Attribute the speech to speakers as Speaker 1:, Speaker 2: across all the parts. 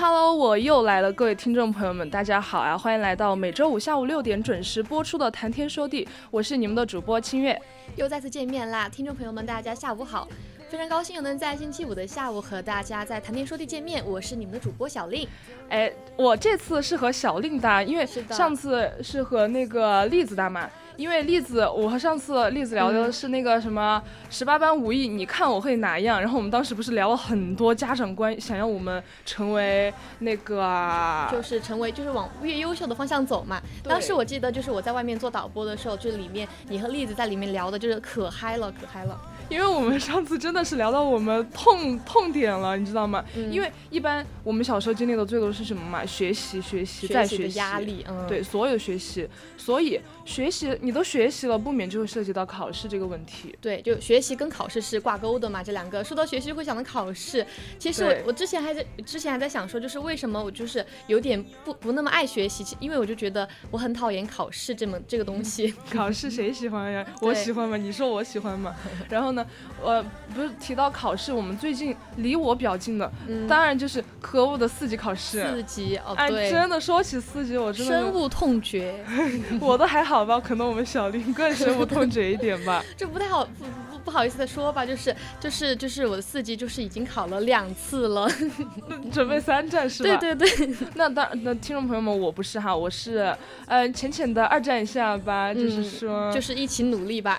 Speaker 1: Hello，Hello，我又来了，各位听众朋友们，大家好啊！欢迎来到每周五下午六点准时播出的《谈天说地》，我是你们的主播清月，
Speaker 2: 又再次见面啦！听众朋友们，大家下午好，非常高兴又能在星期五的下午和大家在《谈天说地》见面，我是你们的主播小令。
Speaker 1: 哎，我这次是和小令搭，因为上次是和那个栗子搭嘛。因为栗子，我和上次栗子聊的是那个什么十八般武艺，你看我会哪样？然后我们当时不是聊了很多家长观，想要我们成为那个，
Speaker 2: 就是成为就是往越优秀的方向走嘛。当时我记得就是我在外面做导播的时候，就里面你和栗子在里面聊的就是可嗨了，可嗨了。
Speaker 1: 因为我们上次真的是聊到我们痛痛点了，你知道吗？因为一般我们小时候经历的最多是什么嘛？学习，学习，再学
Speaker 2: 习，压力，嗯，
Speaker 1: 对，所有学习，所以学习你都学习了，不免就会涉及到考试这个问题。
Speaker 2: 对，就学习跟考试是挂钩的嘛，这两个说到学习会想到考试。其实我我之前还在之前还在想说，就是为什么我就是有点不不那么爱学习，因为我就觉得我很讨厌考试这么这个东西。
Speaker 1: 考试谁喜欢呀？我喜欢吗？你说我喜欢吗？然后呢？呃，不是提到考试，我们最近离我比较近的，当然就是科务的四级考试。
Speaker 2: 四级哦，
Speaker 1: 对，真的说起四级，我真的
Speaker 2: 深恶痛绝。
Speaker 1: 我都还好吧，可能我们小林更深恶痛绝一点吧。
Speaker 2: 这不太好，不不不好意思的说吧，就是就是就是我的四级就是已经考了两次了，
Speaker 1: 准备三战是吧？
Speaker 2: 对对对。
Speaker 1: 那当那听众朋友们，我不是哈，我是呃浅浅的二战一下吧，就是说，
Speaker 2: 就是一起努力吧。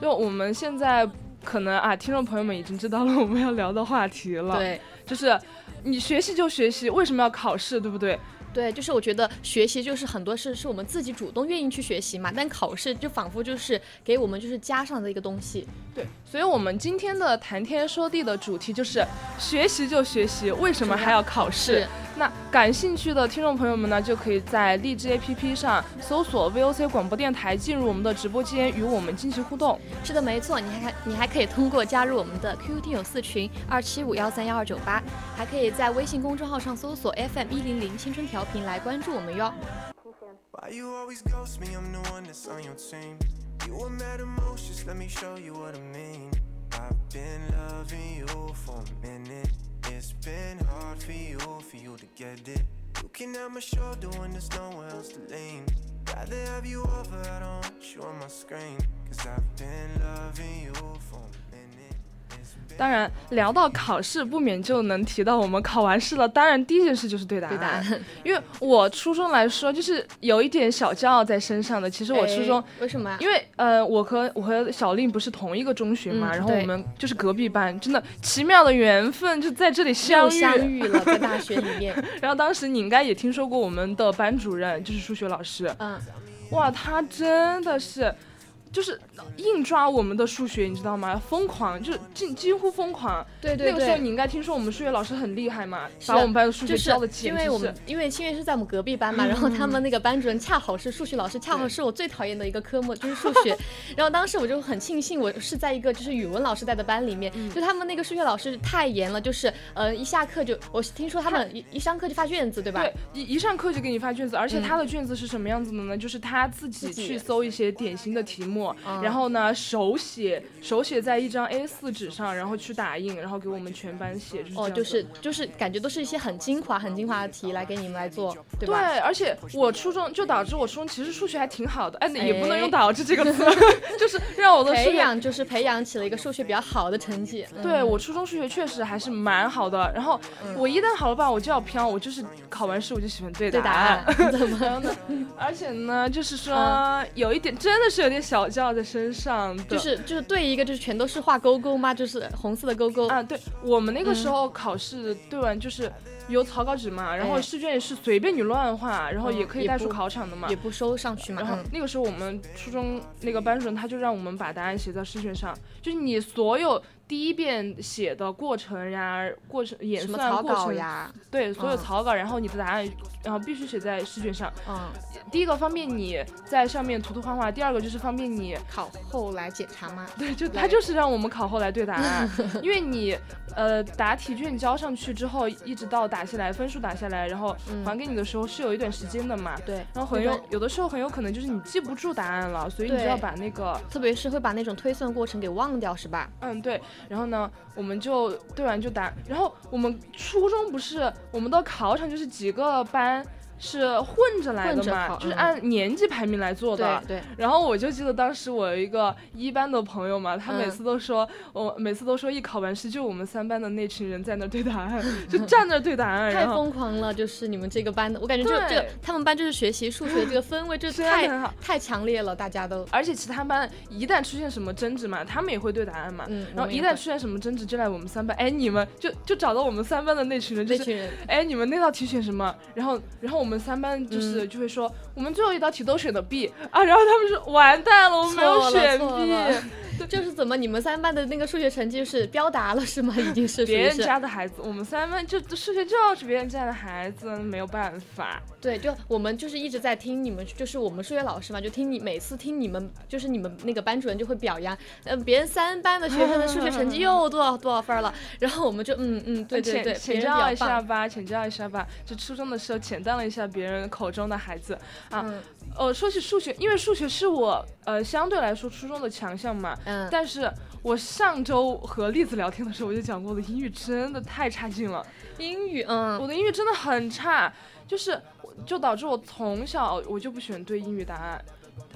Speaker 1: 就我们现在。可能啊，听众朋友们已经知道了我们要聊的话题了。
Speaker 2: 对，
Speaker 1: 就是你学习就学习，为什么要考试，对不对？
Speaker 2: 对，就是我觉得学习就是很多事是我们自己主动愿意去学习嘛，但考试就仿佛就是给我们就是加上的一个东西。
Speaker 1: 对，所以我们今天的谈天说地的主题就是学习就学习，为什么还要考试？那感兴趣的听众朋友们呢，就可以在荔枝 APP 上搜索 VOC 广播电台，进入我们的直播间与我们进行互动。
Speaker 2: 是的，没错，你还你还可以通过加入我们的 QQ 听友四群二七五幺三幺二九八，还可以在微信公众号上搜索 FM 一零零青春调频来关注我们哟。It's been hard for you, for you to get it. Looking at my shoulder when there's nowhere else to lean. Rather have you over, I don't want you on my screen. Cause I've been loving you for 当然，聊到考试，不免就能提到我们考完试了。当然，第一件事就是对答案。因为我初中来说，就是有一点小骄傲在身上的。其实我初中为什么？
Speaker 1: 因为呃，我和我和小令不是同一个中学嘛，然后我们就是隔壁班，真的奇妙的缘分就在这里相遇
Speaker 2: 相遇了，在大学里面。
Speaker 1: 然后当时你应该也听说过我们的班主任，就是数学老师。嗯，哇，他真的是。就是硬抓我们的数学，你知道吗？疯狂，就是近几乎疯狂。
Speaker 2: 对对对。
Speaker 1: 那个时候你应该听说我们数学老师很厉害嘛，把我们班的数学教的简
Speaker 2: 直是。因为我们因为清月是在我们隔壁班嘛，然后他们那个班主任恰好是数学老师，恰好是我最讨厌的一个科目，就是数学。然后当时我就很庆幸，我是在一个就是语文老师带的班里面，就他们那个数学老师太严了，就是呃一下课就我听说他们一一上课就发卷子，对吧？
Speaker 1: 对，一一上课就给你发卷子，而且他的卷子是什么样子的呢？就是他自己去搜一些典型的题目。目，然后呢手写手写在一张 A4 纸上，然后去打印，然后给我们全班写。
Speaker 2: 哦，就是就是感觉都是一些很精华很精华的题来给你们来做，对
Speaker 1: 吧？对，而且我初中就导致我初中其实数学还挺好的，哎，也不能用导致这个词，就是让我的
Speaker 2: 培养就是培养起了一个数学比较好的成绩。
Speaker 1: 对我初中数学确实还是蛮好的，然后我一旦好了吧，我就要飘，我就是考完试我就喜欢对答
Speaker 2: 案，怎么样呢？
Speaker 1: 而且呢，就是说有一点真的是有点小骄傲在身上，
Speaker 2: 就是就是对一个就是全都是画勾勾吗？就是红色的勾勾
Speaker 1: 啊？对我们那个时候考试对完就是有草稿纸嘛，然后试卷也是随便你乱画，然后也可以带出考场的嘛，
Speaker 2: 也不收上去嘛。
Speaker 1: 然后那个时候我们初中那个班主任他就让我们把答案写在试卷上，就是你所有。第一遍写的过程呀，过程演算过程
Speaker 2: 呀，
Speaker 1: 对，所有草稿，然后你的答案，然后必须写在试卷上。嗯，第一个方便你在上面涂涂画画，第二个就是方便你
Speaker 2: 考后来检查嘛？
Speaker 1: 对，就他就是让我们考后来对答案，因为你呃答题卷交上去之后，一直到打下来分数打下来，然后还给你的时候是有一段时间的嘛。
Speaker 2: 对，
Speaker 1: 然后很有有的时候很有可能就是你记不住答案了，所以你就要把那个，
Speaker 2: 特别是会把那种推算过程给忘掉，是吧？
Speaker 1: 嗯，对。然后呢，我们就对完就答。然后我们初中不是，我们的考场就是几个班。是混着来的嘛，就是按年级排名来做的。
Speaker 2: 对。
Speaker 1: 然后我就记得当时我有一个一班的朋友嘛，他每次都说，我每次都说一考完试就我们三班的那群人在那对答案，就站那对答案。
Speaker 2: 太疯狂了，就是你们这个班的，我感觉就这个他们班就是学习数学这个氛围就 太太强烈了，大家都。
Speaker 1: 而且其他班一旦出现什么争执嘛，他们也会对答案嘛。嗯。然后一旦出现什么争执，就来我们三班，哎，你们就就找到我们三班的那群人，
Speaker 2: 那群人，
Speaker 1: 哎，你们那道题选什么？然后然后我们三班就是就会说，我们最后一道题都选的 B 啊，然后他们说完蛋了，我们没有选 B。
Speaker 2: 就是怎么你们三班的那个数学成绩是标达了是吗？已经是
Speaker 1: 别人家的孩子，我们三班就数学就是别人家的孩子，没有办法。
Speaker 2: 对，就我们就是一直在听你们，就是我们数学老师嘛，就听你每次听你们，就是你们那个班主任就会表扬，嗯，别人三班的学生的数学成绩又多少多少分了，然后我们就嗯嗯，对对对，
Speaker 1: 请教一下吧，请教一下吧，就初中的时候浅淡了一下别人口中的孩子啊。呃，说起数学，因为数学是我呃相对来说初中的强项嘛。嗯。但是我上周和栗子聊天的时候，我就讲过我的，英语真的太差劲了。
Speaker 2: 英语，嗯，
Speaker 1: 我的英语真的很差，就是就导致我从小我就不喜欢对英语答案，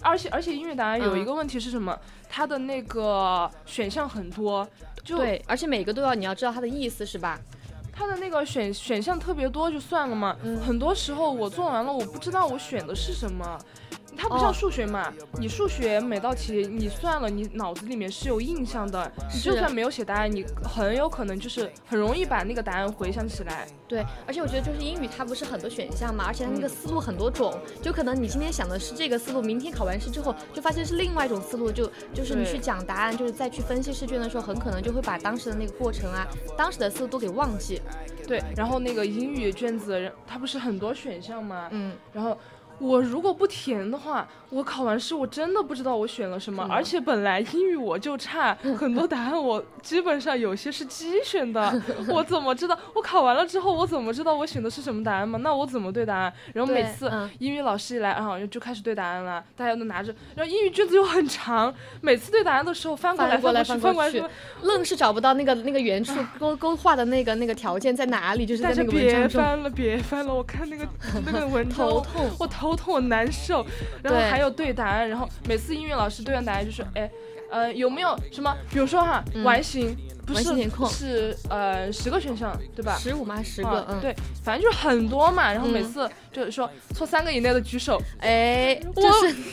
Speaker 1: 而且而且英语答案有一个问题是什么？它的那个选项很多，就
Speaker 2: 对，而且每个都要你要知道它的意思是吧？
Speaker 1: 它的那个选选项特别多，就算了嘛。很多时候我做完了，我不知道我选的是什么。它不像数学嘛，你数学每道题你算了，你脑子里面是有印象的。你就算没有写答案，你很有可能就是很容易把那个答案回想起来。
Speaker 2: 对，而且我觉得就是英语它不是很多选项嘛，而且它那个思路很多种，就可能你今天想的是这个思路，明天考完试之后就发现是另外一种思路，就就是你去讲答案，就是再去分析试卷的时候，很可能就会把当时的那个过程啊，当时的思路都给忘记。
Speaker 1: 对，然后那个英语卷子它不是很多选项嘛？嗯，然后。我如果不填的话，我考完试我真的不知道我选了什么，而且本来英语我就差，很多答案我基本上有些是机选的，我怎么知道？我考完了之后我怎么知道我选的是什么答案嘛？那我怎么对答案？然后每次英语老师一来啊，就开始对答案了，大家都拿着，然后英语卷子又很长，每次对答案的时候翻过来
Speaker 2: 翻
Speaker 1: 过来
Speaker 2: 翻过去，愣是找不到那个那个原处 勾勾画的那个那个条件在哪里，就是在那个文章
Speaker 1: 中。别翻了，别翻了，我看那个 那个文章，
Speaker 2: 头痛，
Speaker 1: 我头。头痛，我难受，然后还有对答案，然后每次英语老师对完答案就说，哎，呃，有没有什么，比如说哈，完形。不是是呃十个选项对吧？
Speaker 2: 十五吗？十个，嗯，
Speaker 1: 对，反正就是很多嘛。然后每次就是说错三个以内的举手。
Speaker 2: 哎，
Speaker 1: 我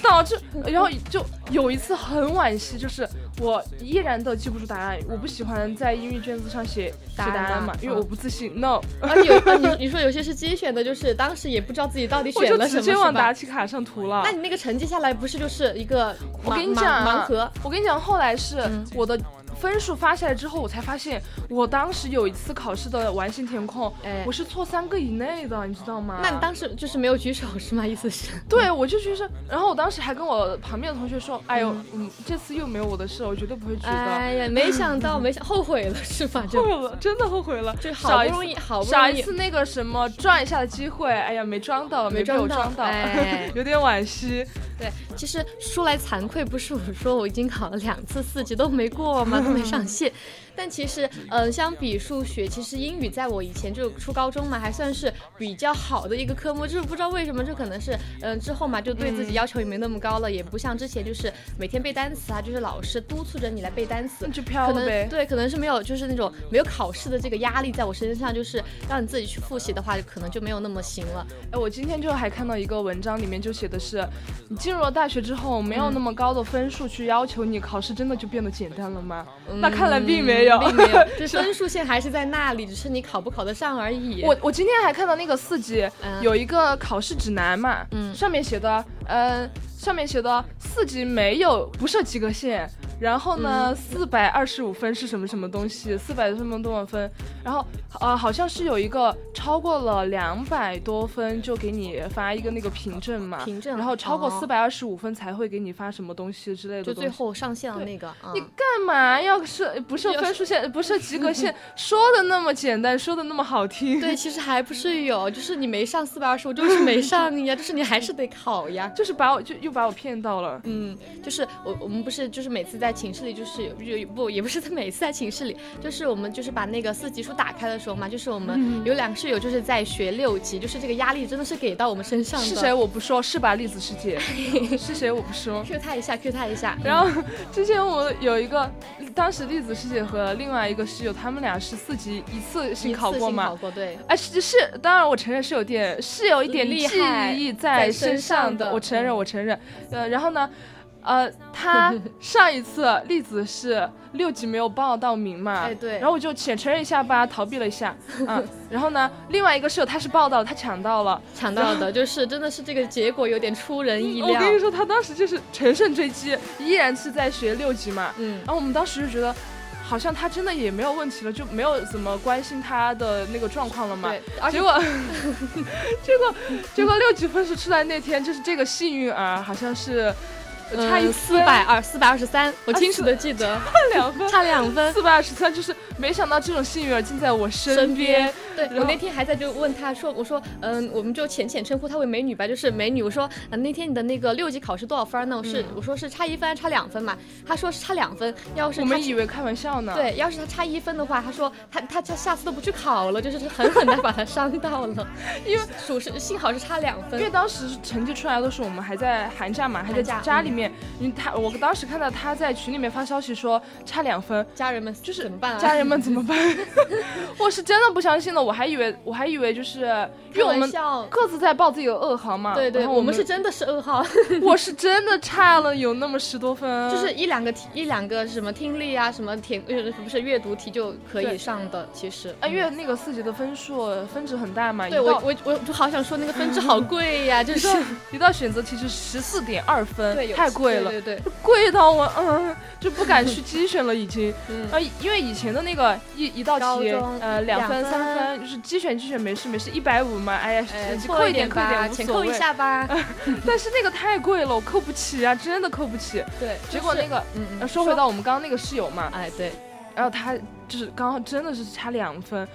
Speaker 1: 导致，然后就有一次很惋惜，就是我依然的记不住答案。我不喜欢在英语卷子上写写答案嘛，因为我不自信。No，
Speaker 2: 啊有啊你 你说有些是机选的，就是当时也不知道自己到底选了什么，
Speaker 1: 直接往答题卡上涂了。
Speaker 2: 那你那个成绩下来不是就是一个
Speaker 1: 我跟你讲
Speaker 2: 盲盒？
Speaker 1: 我跟你讲，后来是我的。分数发下来之后，我才发现我当时有一次考试的完形填空，我是错三个以内的，你知道吗？
Speaker 2: 那你当时就是没有举手是吗？意思是？
Speaker 1: 对，我就举手，然后我当时还跟我旁边的同学说：“哎呦，嗯，这次又没有我的事，我绝对不会举的。”
Speaker 2: 哎呀，没想到，没想后悔了是吧？
Speaker 1: 后悔了，真的后悔了，
Speaker 2: 就好不容易，好不容易
Speaker 1: 少一次那个什么转一下的机会，哎呀，没装到，没被我
Speaker 2: 装
Speaker 1: 到，
Speaker 2: 哎，
Speaker 1: 有点惋惜。
Speaker 2: 对，其实说来惭愧，不是我说我已经考了两次四级都没过吗？都没上线。但其实，嗯，相比数学，其实英语在我以前就初高中嘛，还算是比较好的一个科目。就是不知道为什么，这可能是，嗯，之后嘛，就对自己要求也没那么高了，也不像之前就是每天背单词啊，就是老师督促着你来背单词，
Speaker 1: 就飘了呗。
Speaker 2: 对，可能是没有，就是那种没有考试的这个压力在我身上，就是让你自己去复习的话，可能就没有那么行了。
Speaker 1: 哎，我今天就还看到一个文章，里面就写的是，你进入了大学之后，没有那么高的分数去要求你考试，真的就变得简单了吗？那看来并没有，
Speaker 2: 并没有。分数线还是在那里，只是你考不考得上而已。
Speaker 1: 我我今天还看到那个四级有一个考试指南嘛，嗯，上面写的，嗯，上面写的四级没有不设及格线。然后呢，四百二十五分是什么什么东西？四百什么多少分？然后呃，好像是有一个超过了两百多分就给你发一个那个凭证嘛。
Speaker 2: 凭证。
Speaker 1: 然后超过四百二十五分才会给你发什么东西之类的。
Speaker 2: 就最后上线了那个。
Speaker 1: 你干嘛要设不设 分数线？不设及格线？说的那么简单，说的那么好听。
Speaker 2: 对，其实还不是有，就是你没上四百二十五，就是没上呀，就是你还是得考呀，
Speaker 1: 就是把我就又把我骗到了。
Speaker 2: 嗯，就是我我们不是就是每次在。寝室里就是有不也不是在每次在寝室里，就是我们就是把那个四级书打开的时候嘛，就是我们有两个室友就是在学六级，就是这个压力真的是给到我们身上的。
Speaker 1: 是谁我不说，是吧？栗子师姐 是谁我不说
Speaker 2: ，Q 他一下，Q 他一下。
Speaker 1: 然后之前我有一个，当时栗子师姐和另外一个室友，他们俩是四级一次性考过嘛？
Speaker 2: 考过对。
Speaker 1: 哎是是，当然我承认是有点是有一点
Speaker 2: 厉
Speaker 1: 害在身上的，我承认我承认。呃，然后呢？呃，他 上一次栗子是六级没有报到名嘛？
Speaker 2: 哎，对。
Speaker 1: 然后我就浅承认一下吧，逃避了一下。嗯。然后呢，另外一个室友他是报到了，他抢到了，
Speaker 2: 抢到的，就是真的是这个结果有点出人意料。
Speaker 1: 我跟你说，他当时就是乘胜追击，依然是在学六级嘛。嗯。然后我们当时就觉得，好像他真的也没有问题了，就没有怎么关心他的那个状况了嘛。
Speaker 2: 对。
Speaker 1: 结果，结果，结果六级分数出来那天，就是这个幸运儿，好像是。差一
Speaker 2: 四百二，四百二十三，我清楚的记得，
Speaker 1: 差两分，
Speaker 2: 差两分，
Speaker 1: 四百二十三，就是没想到这种幸运儿竟在我身边。
Speaker 2: 对我那天还在就问他说，我说，嗯，我们就浅浅称呼她为美女吧，就是美女。我说，嗯，那天你的那个六级考试多少分呢？我是我说是差一分，差两分嘛。他说是差两分，要是
Speaker 1: 我们以为开玩笑呢。
Speaker 2: 对，要是他差一分的话，他说他他他下次都不去考了，就是狠狠的把他伤到了。因为属实幸好是差两分，
Speaker 1: 因为当时成绩出来的时候，我们还在寒假嘛，还在家里面。因为他我当时看到他在群里面发消息说差两分，
Speaker 2: 家人们就是怎么办啊？
Speaker 1: 家人们怎么办？我是真的不相信了，我还以为我还。以为就是因为我们各自在报自己的噩耗嘛，
Speaker 2: 对对，
Speaker 1: 我
Speaker 2: 们是真的是噩耗，
Speaker 1: 我是真的差了有那么十多分，
Speaker 2: 就是一两个题一两个什么听力啊，什么填呃不是阅读题就可以上的，其实。
Speaker 1: 啊，因为那个四级的分数分值很大嘛，
Speaker 2: 对我我我就好想说那个分值好贵呀，就是。
Speaker 1: 一道选择题是十四点二分，太贵了，
Speaker 2: 对对，
Speaker 1: 贵到我嗯就不敢去机选了已经，啊，因为以前的那个一一道题呃两分三分就是机选机选。没事没事，一百五嘛，哎呀，扣一点扣一点，
Speaker 2: 钱扣一下吧。
Speaker 1: 但是那个太贵了，我扣不起啊，真的扣不起。
Speaker 2: 对，
Speaker 1: 结果那个，嗯，说回到我们刚刚那个室友嘛，
Speaker 2: 哎对，
Speaker 1: 然后他就是刚好真的是差两分。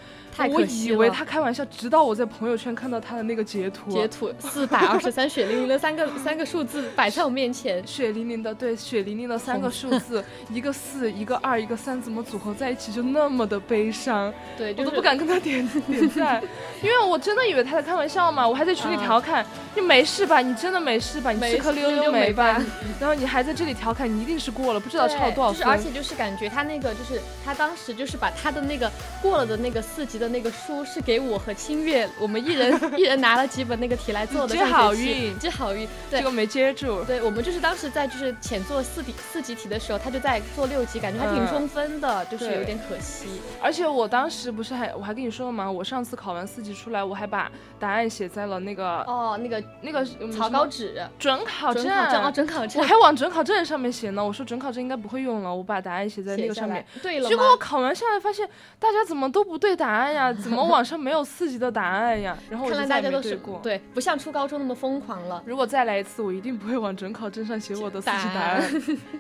Speaker 2: 我
Speaker 1: 以为他开玩笑，直到我在朋友圈看到他的那个截图，
Speaker 2: 截图四百二十三，血淋淋的三个三个数字摆在我面前，
Speaker 1: 血淋淋的，对，血淋淋的三个数字，一个四，一个二，一个三，怎么组合在一起就那么的悲伤？
Speaker 2: 对，
Speaker 1: 我都不敢跟他点 点赞，因为我真的以为他在开玩笑嘛，我还在群里调侃，你没事吧？你真的没事吧？你吃颗溜溜
Speaker 2: 梅
Speaker 1: 吧？然后你还在这里调侃，你一定是过了，不知道差了多少分。
Speaker 2: 而且就是感觉他那个就是他当时就就是把他的那个过了的那个四级的那个书是给我和清月，我们一人 一人拿了几本那个题来做的。
Speaker 1: 接好运，
Speaker 2: 接好运。
Speaker 1: 结果没接住。
Speaker 2: 对，我们就是当时在就是浅做四题四级题的时候，他就在做六级，感觉还挺充分的，就是有点可惜。
Speaker 1: 而且我当时不是还我还跟你说了吗？我上次考完四级出来，我还把答案写在了那个
Speaker 2: 哦那个
Speaker 1: 那个
Speaker 2: 草稿纸
Speaker 1: 准考证
Speaker 2: 哦准考证，
Speaker 1: 我还往准考证上面写呢。我说准考证应该不会用了，我把答案写在那个上面。
Speaker 2: 对了，
Speaker 1: 结果我考完下来发现大家怎么都不对答案呀？怎么网上没有四级的答案呀？然后
Speaker 2: 看来大家都是对，不像初高中那么疯狂了。
Speaker 1: 如果再来一次，我一定不会往准考证上写我的四级答案，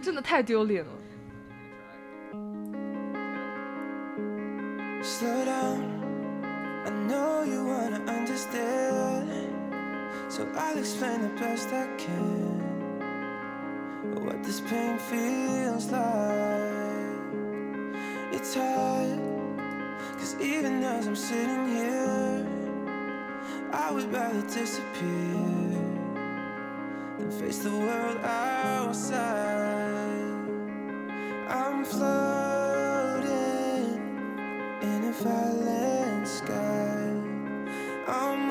Speaker 1: 真的太丢脸了。Slow down, I know you wanna understand. So I'll explain the best I can. What this pain feels like. It's hard, cause even as I'm sitting here, I would rather disappear than face the world outside. I'm floating falling sky. I'm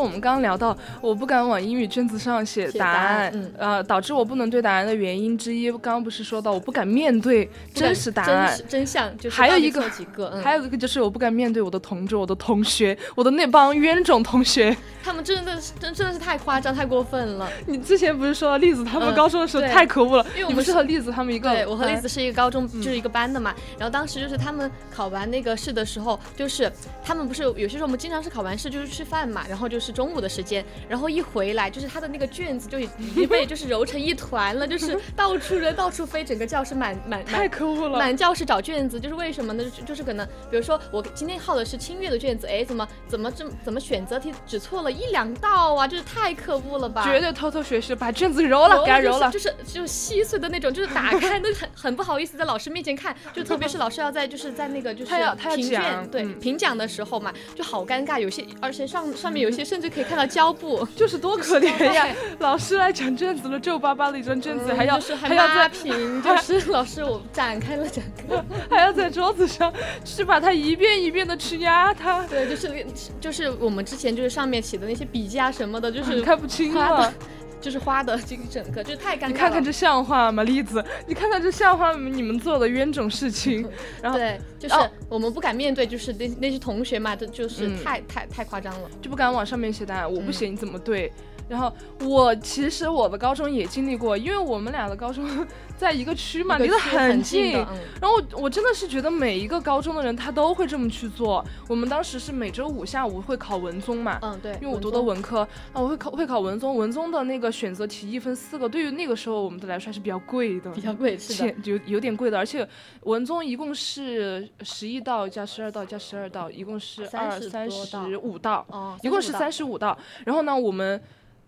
Speaker 1: 我们刚刚聊到，我不敢往英语卷子上写答案，呃，导致我不能对答案的原因之一，刚刚不是说到我不敢面对真实答案、
Speaker 2: 真相，就
Speaker 1: 还有一个
Speaker 2: 几个，
Speaker 1: 还有一个就是我不敢面对我的同桌、我的同学、我的那帮冤种同学，
Speaker 2: 他们真的是真真的是太夸张、太过分了。
Speaker 1: 你之前不是说栗子他们高中的时候太可恶了？
Speaker 2: 因为我
Speaker 1: 们是和栗子他们一个，
Speaker 2: 对我和栗子是一个高中就是一个班的嘛。然后当时就是他们考完那个试的时候，就是他们不是有些时候我们经常是考完试就是吃饭嘛，然后就是中午的时间。然后一回来，就是他的那个卷子就已经被就是揉成一团了，就是到处扔到处飞，整个教室满满
Speaker 1: 太可恶了，
Speaker 2: 满教室找卷子，就是为什么呢？就是可能比如说我今天耗的是清月的卷子，哎，怎么怎么这怎么选择题只错了一两道啊？就是太可恶了吧？
Speaker 1: 绝对偷偷学习，把卷子揉了，给他揉了，
Speaker 2: 就是就是稀碎的那种，就是打开都很很不好意思在老师面前看，就特别是老师要在就是在那个就是评卷对评奖的时候嘛，就好尴尬，有些而且上上面有些甚至可以看到。胶布
Speaker 1: 就是多可怜呀！老师来讲卷子了，皱巴巴的一张卷子，还要
Speaker 2: 还
Speaker 1: 要在
Speaker 2: 平，就是 老师我展开了展开，
Speaker 1: 还要在桌子上去把它一遍一遍的去压它。
Speaker 2: 对，就是就是我们之前就是上面写的那些笔记啊什么的，就是
Speaker 1: 看不清了。
Speaker 2: 就是花的这一整个，就是太尴尬了。
Speaker 1: 你看看这像话吗，栗子？你看看这像话吗？你们做的冤种事情。然后
Speaker 2: 对，就是我们不敢面对，就是那那些同学嘛，这就是太太太夸张了，
Speaker 1: 就不敢往上面写答案。我不写你怎么对？然后我其实我的高中也经历过，因为我们俩的高中 在一个区嘛，离得很近。然后我真的是觉得每一个高中的人他都会这么去做。我们当时是每周五下午会考文综嘛，
Speaker 2: 嗯对，
Speaker 1: 因为我读的文科啊，我会考会考文综，文综的那个选择题一分四个，对于那个时候我们的来说还是比较贵的，
Speaker 2: 比较贵是的，
Speaker 1: 有有点贵的。而且文综一共是十一道加十二道加十二道，一共是二三十五道，一共是三十五道。然后呢，我们。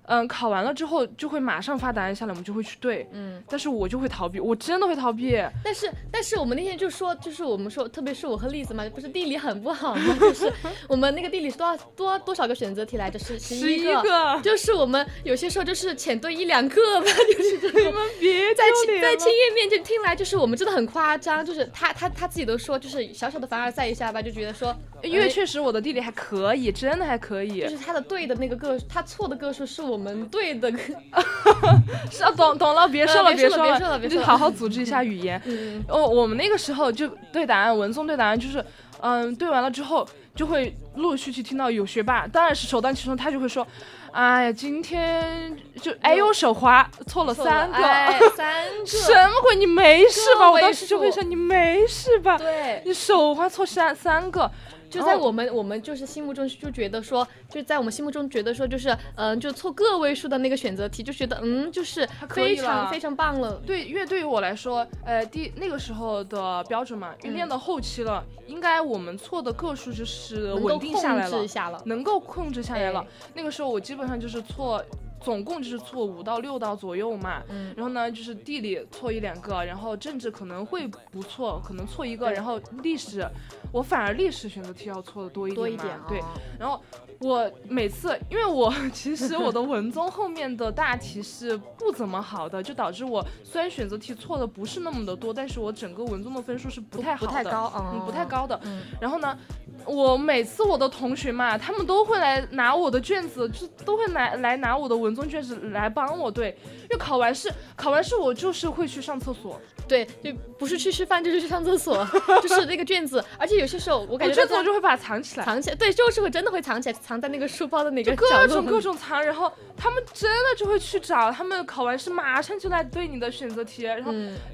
Speaker 1: 嗯，考完了之后就会马上发答案下来，我们就会去对。嗯，但是我就会逃避，我真的会逃避。
Speaker 2: 但是，但是我们那天就说，就是我们说，特别是我和栗子嘛，不是地理很不好吗？就是我们那个地理是多少多多少个选择题来着？是十一
Speaker 1: 个。
Speaker 2: 就是我们有些时候就是浅对一两个吧，就是这
Speaker 1: 你们别
Speaker 2: 在在青叶面前听来，就是我们真的很夸张，就是他他他自己都说，就是小小的凡尔赛一下吧，就觉得说，
Speaker 1: 因为确实我的地理还可以，真的还可以。
Speaker 2: 就是他的对的那个个，他错的个数是。我们队的，
Speaker 1: 是啊，懂懂了，别说了，
Speaker 2: 别
Speaker 1: 说
Speaker 2: 了，
Speaker 1: 你就好好组织一下语言。哦，我们那个时候就对答案，文综对答案就是，嗯，对完了之后就会陆陆续去听到有学霸，当然是首当其冲，他就会说。哎呀，今天就哎呦手滑，错了三个，
Speaker 2: 三个，
Speaker 1: 什么鬼？你没事吧？我当时就会想，你没事吧？
Speaker 2: 对，
Speaker 1: 你手滑错三三个。
Speaker 2: 就在我们我们就是心目中就觉得说，就在我们心目中觉得说，就是嗯，就错个位数的那个选择题，就觉得嗯，就是非常非常棒了。
Speaker 1: 对，因为对于我来说，呃，第那个时候的标准嘛，因为练到后期了，应该我们错的个数就是稳定下来
Speaker 2: 了，
Speaker 1: 能够控制下来了。那个时候我基本上就是错。总共就是错五到六道左右嘛，嗯，然后呢就是地理错一两个，然后政治可能会不错，可能错一个，然后历史，我反而历史选择题要错的多一点，
Speaker 2: 多一点，
Speaker 1: 对，然后我每次，因为我 其实我的文综后面的大题是不怎么好的，就导致我虽然选择题错的不是那么的多，但是我整个文综的分数是不太好的，不
Speaker 2: 太高，
Speaker 1: 嗯，不太高的，然后呢。我每次我的同学嘛，他们都会来拿我的卷子，就都会来来拿我的文综卷子来帮我对，因为考完试，考完试我就是会去上厕所，
Speaker 2: 对，就不是去吃饭就是去上厕所，就是那个卷子，而且有些时候我感觉
Speaker 1: 卷子我就会把它藏起来，
Speaker 2: 藏起来，对，就是会真的会藏起来，藏在那个书包的那个
Speaker 1: 各种各种藏，然后他们真的就会去找，他们考完试马上就来对你的选择题，然后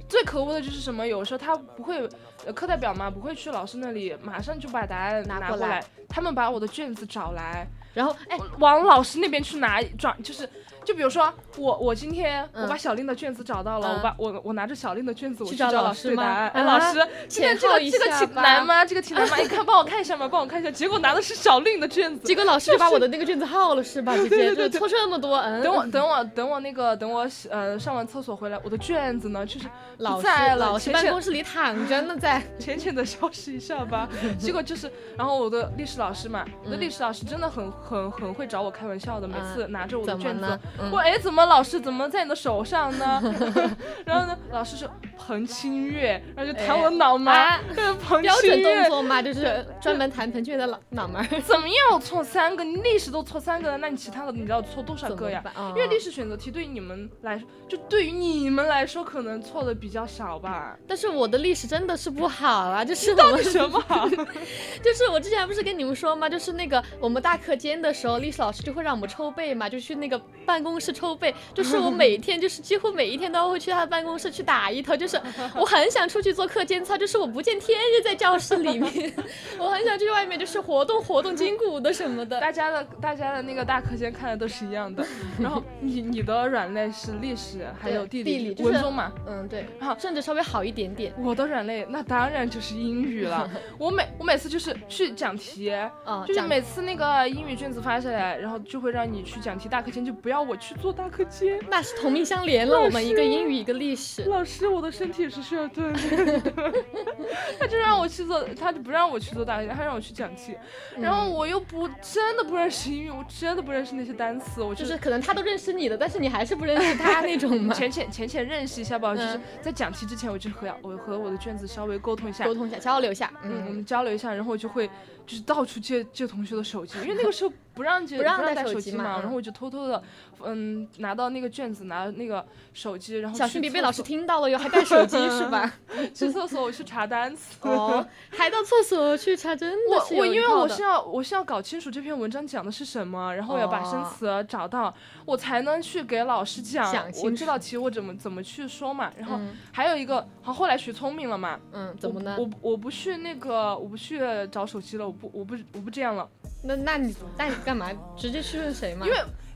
Speaker 1: 最可恶的就是什么，有时候他不会。课代表嘛，不会去老师那里，马上就把答案拿过来。他们把我的卷子找来，
Speaker 2: 然后哎，
Speaker 1: 往老师那边去拿，转就是。就比如说我，我今天我把小令的卷子找到了，我把我我拿着小令的卷子我去找老师对答案。哎，老师，今天这个这个题难吗？这个题难吗？你看，帮我看一下嘛，帮我看一下。结果拿的是小令的卷子，
Speaker 2: 结果老师就把我的那个卷子耗了，是吧？姐姐，就错这么多。嗯，
Speaker 1: 等我等我等我那个等我呃上完厕所回来，我的卷子呢？就是
Speaker 2: 老
Speaker 1: 在
Speaker 2: 老师办公室里躺着呢，在
Speaker 1: 浅浅的消失一下吧。结果就是，然后我的历史老师嘛，我的历史老师真的很很很会找我开玩笑的，每次拿着我的卷子，我哎怎么老。师怎么在你的手上呢？然后呢，老师说彭清月，然后就弹我脑门。
Speaker 2: 标准动作嘛，就是专门弹彭清月的脑脑门。
Speaker 1: 怎么样？我错三个，你历史都错三个了，那你其他的你知道错多少个呀？因为历史选择题对于你们来说，就对于你们来说可能错的比较少吧。
Speaker 2: 但是我的历史真的是不好啊，就是
Speaker 1: 到底什么好？
Speaker 2: 就是我之前不是跟你们说吗？就是那个我们大课间的时候，历史老师就会让我们抽背嘛，就去那个办公室抽背。就是我每天，就是几乎每一天都会去他的办公室去打一头，就是 我很想出去做课间操，就是我不见天日在教室里面，我很想去外面就是活动活动筋骨的什么的。
Speaker 1: 大家的大家的那个大课间看的都是一样的。然后你你的软肋是历史，还有地
Speaker 2: 理、
Speaker 1: 文综嘛？
Speaker 2: 嗯，对。然后甚至稍微好一点点。
Speaker 1: 我的软肋那当然就是英语了。我每我每次就是去讲题，就是每次那个英语卷子发下来，然后就会让你去讲题大课间，就不要我去做大课间。
Speaker 2: 那是同命相连了，我们一个英语一个历史。
Speaker 1: 老师，我的身体也是需要锻炼的。他就让我去做，他就不让我去做大课间，他让我去讲题。然后我又不真的不认识英语，我真的不认识那些单词。我
Speaker 2: 就是可能他都认识你的，但是你还是不认识他那种嘛。
Speaker 1: 浅浅浅浅认识一下吧，就是在讲题之前，我就和我和我的卷子稍微沟通一下，
Speaker 2: 沟通一下，交流一下。
Speaker 1: 嗯，我们交流一下，然后我就会就是到处借借同学的手机，因为那个时候。不让接，不让带手机嘛，然后我就偷偷的，嗯，拿到那个卷子，拿那个手机，然后
Speaker 2: 小心别被老师听到了哟，还带手机是吧？
Speaker 1: 去厕所我去查单词，
Speaker 2: 哦，还到厕所去查，真的
Speaker 1: 是我我因为我是要我是要搞清楚这篇文章讲的是什么，然后我要把生词找到，我才能去给老师讲，我这道题我怎么怎么去说嘛。然后还有一个，好后来学聪明了嘛，
Speaker 2: 嗯，怎么呢？
Speaker 1: 我我不去那个，我不去找手机了，我不我不我不这样了。
Speaker 2: 那那你那你干嘛？直接去问谁嘛？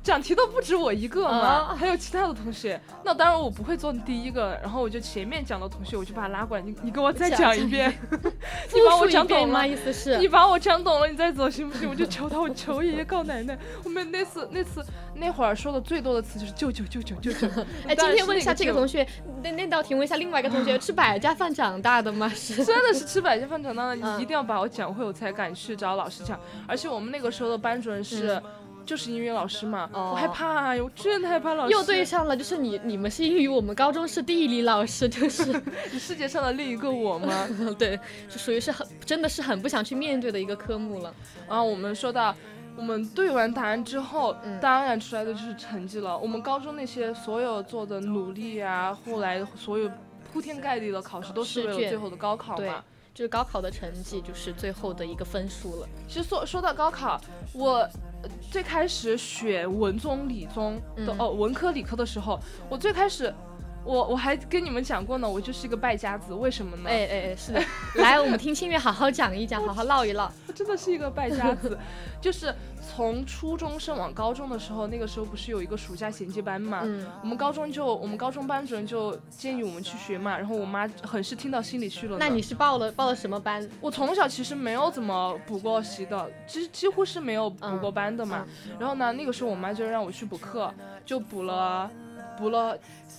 Speaker 1: 讲题都不止我一个嘛，还有其他的同学。那当然我不会做第一个，然后我就前面讲的同学，我就把他拉过来，你你给我再讲一遍，你把我讲懂
Speaker 2: 吗？意思是？
Speaker 1: 你把我讲懂了，你再走行不行？我就求他，我求爷爷告奶奶。我们那次那次那会儿说的最多的词就是舅舅舅舅舅舅。
Speaker 2: 哎，今天问一下这个同学，那那道题问一下另外一个同学，吃百家饭长大的吗？是，
Speaker 1: 真的是吃百家饭长大的。你一定要把我讲会，我才敢去找老师讲。而且我们那个时候的班主任是。就是英语老师嘛，我害怕，我真的害怕老师。
Speaker 2: 又对上了，就是你，你们是英语，我们高中是地理老师，就是
Speaker 1: 你世界上的另一个我吗？
Speaker 2: 对，就属于是很，真的是很不想去面对的一个科目了。
Speaker 1: 然后我们说到，我们对完答案之后，当然出来的就是成绩了。我们高中那些所有做的努力啊，后来所有铺天盖地的考试，都是为了最后的高考嘛。
Speaker 2: 就是高考的成绩，就是最后的一个分数了。
Speaker 1: 其实说说到高考，我最开始选文综理综的哦，文科理科的时候，我最开始。我我还跟你们讲过呢，我就是一个败家子，为什么呢？
Speaker 2: 哎哎哎，是的，来，我们听清月好好讲一讲，好好唠一唠。
Speaker 1: 我 真的是一个败家子，就是从初中升往高中的时候，那个时候不是有一个暑假衔接班嘛？嗯。我们高中就我们高中班主任就建议我们去学嘛，然后我妈很是听到心里去了。
Speaker 2: 那你是报了报了什么班？
Speaker 1: 我从小其实没有怎么补过习的，几几乎是没有补过班的嘛。然后呢，那个时候我妈就让我去补课，就补了。补了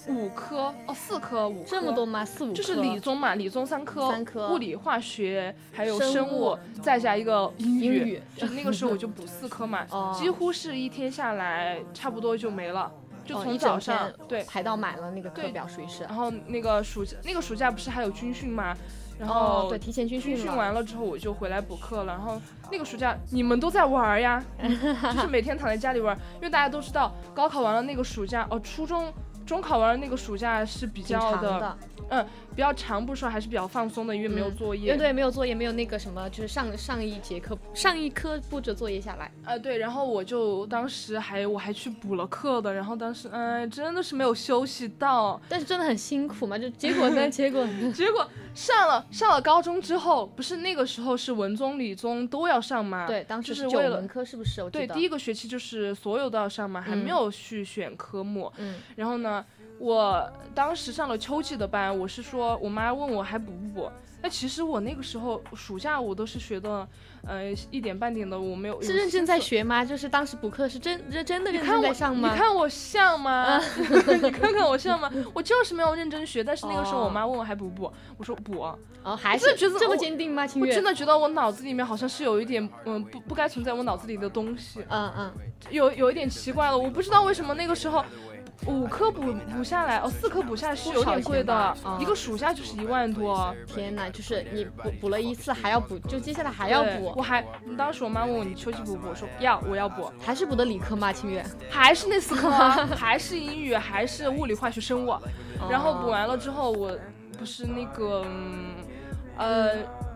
Speaker 1: 五科哦，四科五科
Speaker 2: 这么多吗？四五科
Speaker 1: 就是理综嘛，理综三科，
Speaker 2: 三科
Speaker 1: 物理、化学还有生物，再加一个英
Speaker 2: 语。
Speaker 1: 就那个时候我就补四科嘛，几乎是一天下来差不多就没了，就从早上对
Speaker 2: 排到满了那个课表属于是。
Speaker 1: 然后那个暑假那个暑假不是还有军训吗？然后
Speaker 2: 对提前军
Speaker 1: 训，军训完了之后我就回来补课了。然后那个暑假你们都在玩呀，就是每天躺在家里玩。因为大家都知道，高考完了那个暑假，哦，初中中考完了那个暑假是比较
Speaker 2: 的。
Speaker 1: 嗯，比较长，不说还是比较放松的，因为没有作业。
Speaker 2: 对，没有作业，没有那个什么，就是上上一节课，上一科布置作业下来。
Speaker 1: 呃，对，然后我就当时还我还去补了课的，然后当时哎，真的是没有休息到。
Speaker 2: 但是真的很辛苦嘛，就结果呢？结果
Speaker 1: 结果上了上了高中之后，不是那个时候是文综理综都要上吗？
Speaker 2: 对，当时
Speaker 1: 是为
Speaker 2: 了文科是不是？
Speaker 1: 对，第一个学期就是所有都要上嘛，还没有去选科目。嗯，然后呢？我当时上了秋季的班，我是说，我妈问我还补不补？那其实我那个时候暑假我都是学的，呃，一点半点的，我没有
Speaker 2: 是认真在学吗？就是当时补课是真认真的认真在上吗？
Speaker 1: 你看我像吗？你看看我像吗？我就是没有认真学，但是那个时候我妈问我还补不补，我说补。
Speaker 2: 哦，还是
Speaker 1: 觉得
Speaker 2: 这么坚定吗？
Speaker 1: 我真的觉得我脑子里面好像是有一点，嗯，不不该存在我脑子里的东西。
Speaker 2: 嗯嗯，
Speaker 1: 有有一点奇怪了，我不知道为什么那个时候。五科补补下来哦，四科补下来是有点贵的，一个暑假就是一万多。
Speaker 2: 天哪，就是你补补了一次还要补，就接下来还要补。
Speaker 1: 我还当时我妈问我你秋季补不补，我说要，我要补。
Speaker 2: 还是补的理科吗？清月？
Speaker 1: 还是那四科，还是英语，还是物理、化学、生物。然后补完了之后，我不是那个呃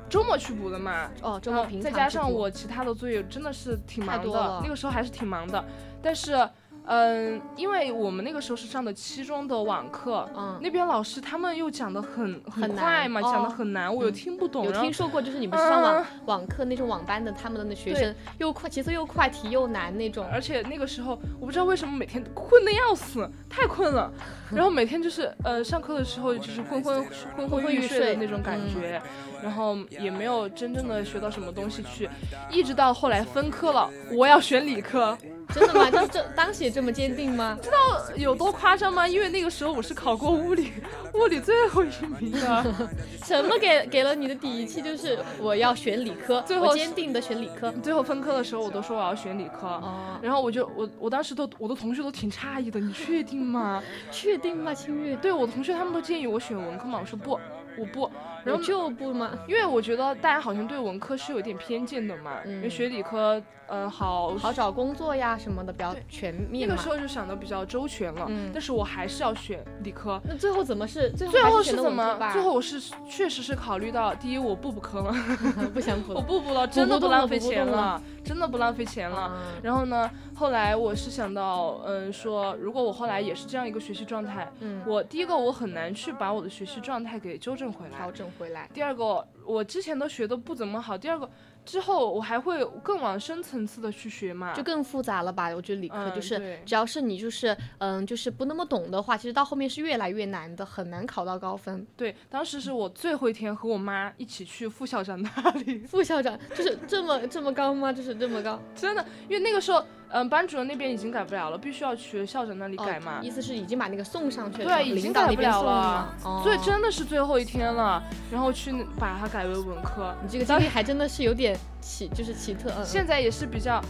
Speaker 1: 周末去补的嘛？
Speaker 2: 哦，周末平
Speaker 1: 再加上我其他的作业真的是挺忙的，那个时候还是挺忙的，但是。嗯，因为我们那个时候是上的七中的网课，嗯，那边老师他们又讲的很很快嘛，讲的很难，我又听不懂。
Speaker 2: 有听说过，就是你们上网网课那种网班的，他们的那学生又快，节奏又快，题又难那种。
Speaker 1: 而且那个时候，我不知道为什么每天困的要死，太困了，然后每天就是呃上课的时候就是昏昏昏昏欲睡的那种感觉，然后也没有真正的学到什么东西去，一直到后来分科了，我要选理科。
Speaker 2: 真的吗？就是这当时也这么坚定吗？
Speaker 1: 知道有多夸张吗？因为那个时候我是考过物理，物理最后一名的。
Speaker 2: 什么给给了你的底气？就是我要选理科，
Speaker 1: 最后
Speaker 2: 坚定的选理科。
Speaker 1: 最后分科的时候，我都说我要选理科。哦。然后我就我我当时都我的同学都挺诧异的，你确定吗？
Speaker 2: 确定吗？清月？
Speaker 1: 对我同学他们都建议我选文科嘛，我说不，我不。然后
Speaker 2: 就不嘛？
Speaker 1: 因为我觉得大家好像对文科是有点偏见的嘛，因为学理科。嗯，好
Speaker 2: 好找工作呀什么的，比较全面。
Speaker 1: 那个时候就想的比较周全了，但是我还是要选理科。
Speaker 2: 那最后怎么是
Speaker 1: 最
Speaker 2: 后
Speaker 1: 是怎么？最后我是确实是考虑到，第一我不补课了，
Speaker 2: 不想补，
Speaker 1: 我不补了，真的不浪费钱了，真的不浪费钱了。然后呢，后来我是想到，嗯，说如果我后来也是这样一个学习状态，嗯，我第一个我很难去把我的学习状态给纠正回来，
Speaker 2: 调整回来。
Speaker 1: 第二个，我之前都学的不怎么好。第二个。之后我还会更往深层次的去学嘛，
Speaker 2: 就更复杂了吧？我觉得理科就是只要是你就是嗯就是不那么懂的话，其实到后面是越来越难的，很难考到高分。
Speaker 1: 对，当时是我最后一天和我妈一起去副校长那里，
Speaker 2: 副校长就是这么这么高吗？就是这么高？
Speaker 1: 真的，因为那个时候。嗯，班主任那边已经改不了了，必须要去校长那里改嘛。
Speaker 2: 意思是已经把那个送上去了，
Speaker 1: 对，已经改不了了。所以真的是最后一天了，然后去把它改为文科。
Speaker 2: 你这个经历还真的是有点奇，就是奇特。嗯。
Speaker 1: 现在也是比较，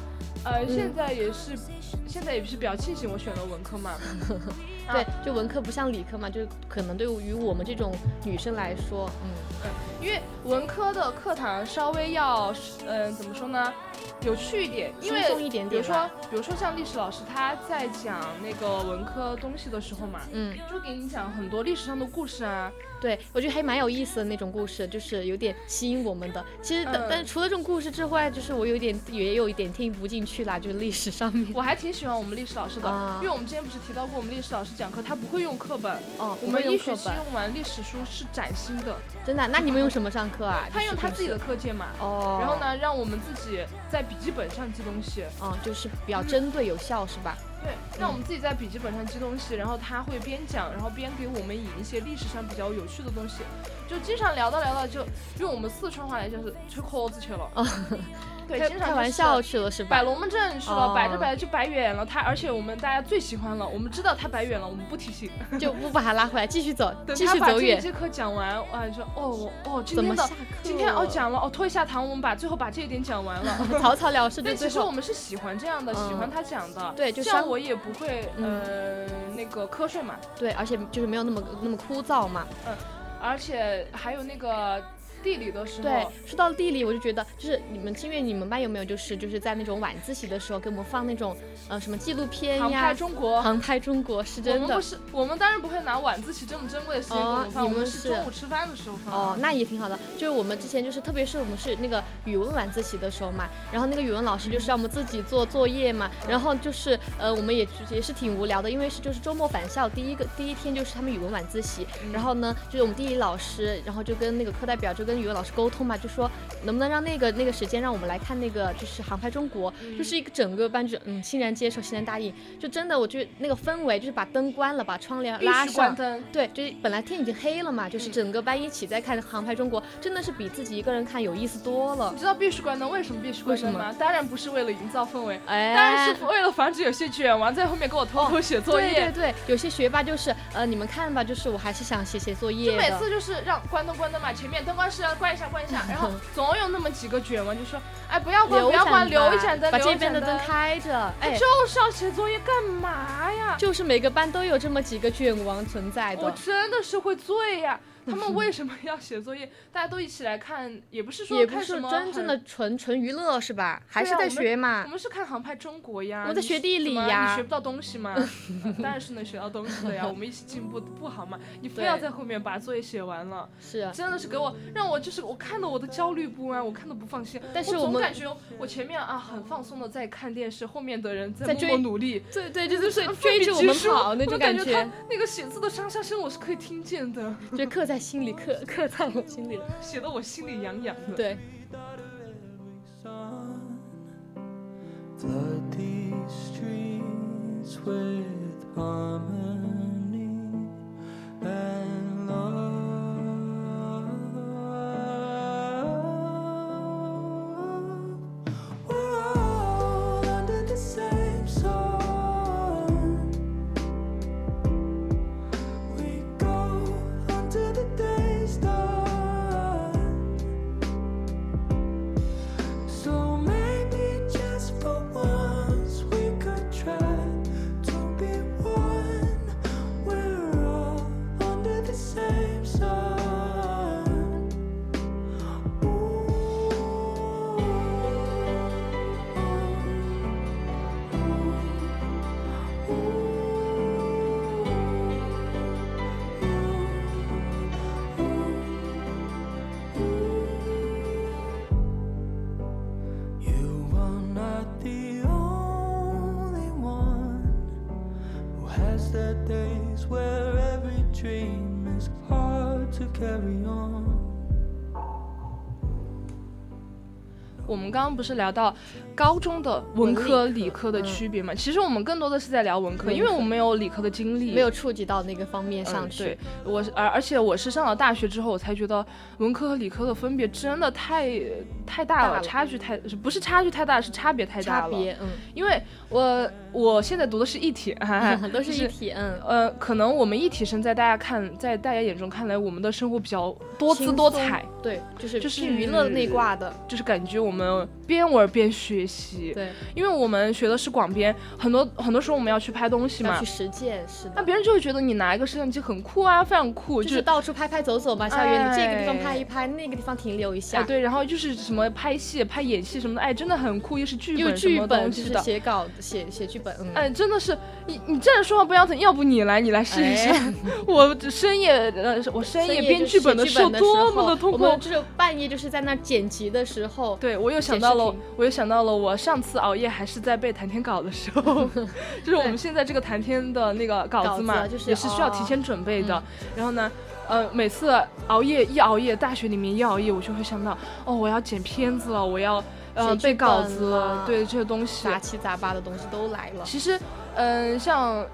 Speaker 1: 呃，现在也是，现在也是比较庆幸我选了文科嘛。
Speaker 2: 对，就文科不像理科嘛，就可能对于我们这种女生来说，嗯
Speaker 1: 嗯，因为文科的课堂稍微要，嗯，怎么说呢？有趣一点，因为比如说，比如说像历史老师他在讲那个文科东西的时候嘛，嗯，就给你讲很多历史上的故事啊。
Speaker 2: 对，我觉得还蛮有意思的那种故事，就是有点吸引我们的。其实，但但除了这种故事之外，就是我有点也有一点听不进去啦，就是历史上面。
Speaker 1: 我还挺喜欢我们历史老师的，因为我们之前不是提到过，我们历史老师讲课他不会用课本，
Speaker 2: 哦，
Speaker 1: 我们一学期用完历史书是崭新的。
Speaker 2: 真的？那你们用什么上课啊？
Speaker 1: 他用他自己的课件嘛。哦。然后呢，让我们自己在笔记本上记东西。
Speaker 2: 嗯，就是比较针对有效，是吧？
Speaker 1: 对，那我们自己在笔记本上记东西，然后他会边讲，然后边给我们引一些历史上比较有趣的东西，就经常聊到聊到就用我们四川话来就是吹壳子去了。对，经常
Speaker 2: 开玩笑去了是吧？
Speaker 1: 摆龙门阵去了，摆着摆着就摆远了。他而且我们大家最喜欢了，我们知道他摆远了，我们不提醒，
Speaker 2: 就不把他拉回来，继续走，继
Speaker 1: 续
Speaker 2: 走远。
Speaker 1: 这节课讲完，啊，说哦哦，今天的今天哦讲了哦，拖一下堂，我们把最后把这一点讲完了，
Speaker 2: 草草了事。
Speaker 1: 对，其实我们是喜欢这样的，喜欢他讲的。
Speaker 2: 对，
Speaker 1: 这样我也不会呃那个瞌睡嘛。
Speaker 2: 对，而且就是没有那么那么枯燥嘛。
Speaker 1: 嗯，而且还有那个。地理的时候，
Speaker 2: 对，说到地理，我就觉得就是你们清月，你们班有没有就是就是在那种晚自习的时候给我们放那种呃什么纪录片呀？航
Speaker 1: 拍中国，
Speaker 2: 航拍中国是真的。
Speaker 1: 我们不是，我们当然不会拿晚自习这么珍贵的时间给我们放，我们是中午吃饭的时候放。
Speaker 2: 哦，那也挺好的。就是我们之前就是，特别是我们是那个语文晚自习的时候嘛，然后那个语文老师就是让我们自己做作业嘛，然后就是呃我们也也是挺无聊的，因为是就是周末返校第一个第一天就是他们语文晚自习，然后呢就是我们地理老师，然后就跟那个课代表就跟。语文老师沟通嘛，就说能不能让那个那个时间让我们来看那个就是航拍中国，就是一个整个班就嗯欣然接受，欣然答应，就真的我觉得那个氛围就是把灯关了，把窗帘拉上，对，就是本来天已经黑了嘛，就是整个班一起在看航拍中国，真的是比自己一个人看有意思多了。
Speaker 1: 你知道必须关灯为什么必须关灯吗？当然不是为了营造氛围，
Speaker 2: 哎，
Speaker 1: 当然是为了防止有些卷王在后面给我偷偷写作业。
Speaker 2: 对对对，有些学霸就是呃你们看吧，就是我还是想写写作业。
Speaker 1: 就每次就是让关灯关灯嘛，前面灯光是要关一下关一下。然后 总有那么几个卷王就说，哎，不要关，不要关，留一盏灯，
Speaker 2: 把这边的灯开着。
Speaker 1: 哎，就是要写作业干嘛呀？
Speaker 2: 就是每个班都有这么几个卷王存在的。
Speaker 1: 我真的是会醉呀。他们为什么要写作业？大家都一起来看，也不是说
Speaker 2: 也不是真正的纯纯娱乐是吧？还是在学嘛？
Speaker 1: 我们是看航拍中国呀。
Speaker 2: 我在学地理呀。
Speaker 1: 你学不到东西吗？当然是能学到东西的呀。我们一起进步不好吗？你非要在后面把作业写完了，
Speaker 2: 是
Speaker 1: 真的是给我让我就是我看的我的焦虑不安，我看的不放心。
Speaker 2: 但是
Speaker 1: 我总感觉我前面啊很放松的在看电视，后面的人在默默努力。
Speaker 2: 对对，就是追着我们跑那种感
Speaker 1: 觉他。那个写字的上下声我是可以听见的，
Speaker 2: 就刻在心里刻。刻在我心里了，
Speaker 1: 写得我心里痒痒的。
Speaker 2: 对。
Speaker 1: 们刚刚不是聊到高中的文科理科的区别嘛？其实我们更多的是在聊文科，因为我们没有理科的经历，
Speaker 2: 没有触及到那个方面上去。
Speaker 1: 对，我而而且我是上了大学之后，我才觉得文科和理科的分别真的太太大了，差距太不是差距太大，是差别太大了。
Speaker 2: 差别，嗯，
Speaker 1: 因为我。我现在读的是一体，
Speaker 2: 都是一体，嗯，
Speaker 1: 呃，可能我们一体生在大家看，在大家眼中看来，我们的生活比较多姿多彩，
Speaker 2: 对，就是
Speaker 1: 就是
Speaker 2: 娱乐那挂的，
Speaker 1: 就是感觉我们边玩边学习，
Speaker 2: 对，
Speaker 1: 因为我们学的是广编，很多很多时候我们要去拍东西嘛，
Speaker 2: 去实践，是的，
Speaker 1: 那别人就会觉得你拿一个摄像机很酷啊，非常酷，
Speaker 2: 就是到处拍拍走走嘛，校园里这个地方拍一拍，那个地方停留一下，
Speaker 1: 对，然后就是什么拍戏、拍演戏什么的，哎，真的很酷，又是剧
Speaker 2: 本
Speaker 1: 什
Speaker 2: 么东西的，写稿写写剧本，
Speaker 1: 哎，真的是你你这样说话不腰疼，要不你来你来试一试，我深夜呃我深夜编剧本的时候多么的痛苦，
Speaker 2: 我就是半夜就是在那剪辑的时候，
Speaker 1: 对我又想到了，我又想到了我上次熬夜还是在背谈天稿的时候，就是我们现在这个谈天的那个稿子嘛，也是需要提前准备的，然后呢。呃，每次熬夜一熬夜，大学里面一熬夜，我就会想到，哦，我要剪片子了，我要呃背稿子了，对这些东西，
Speaker 2: 杂七杂八的东西都来了。
Speaker 1: 其实，嗯，像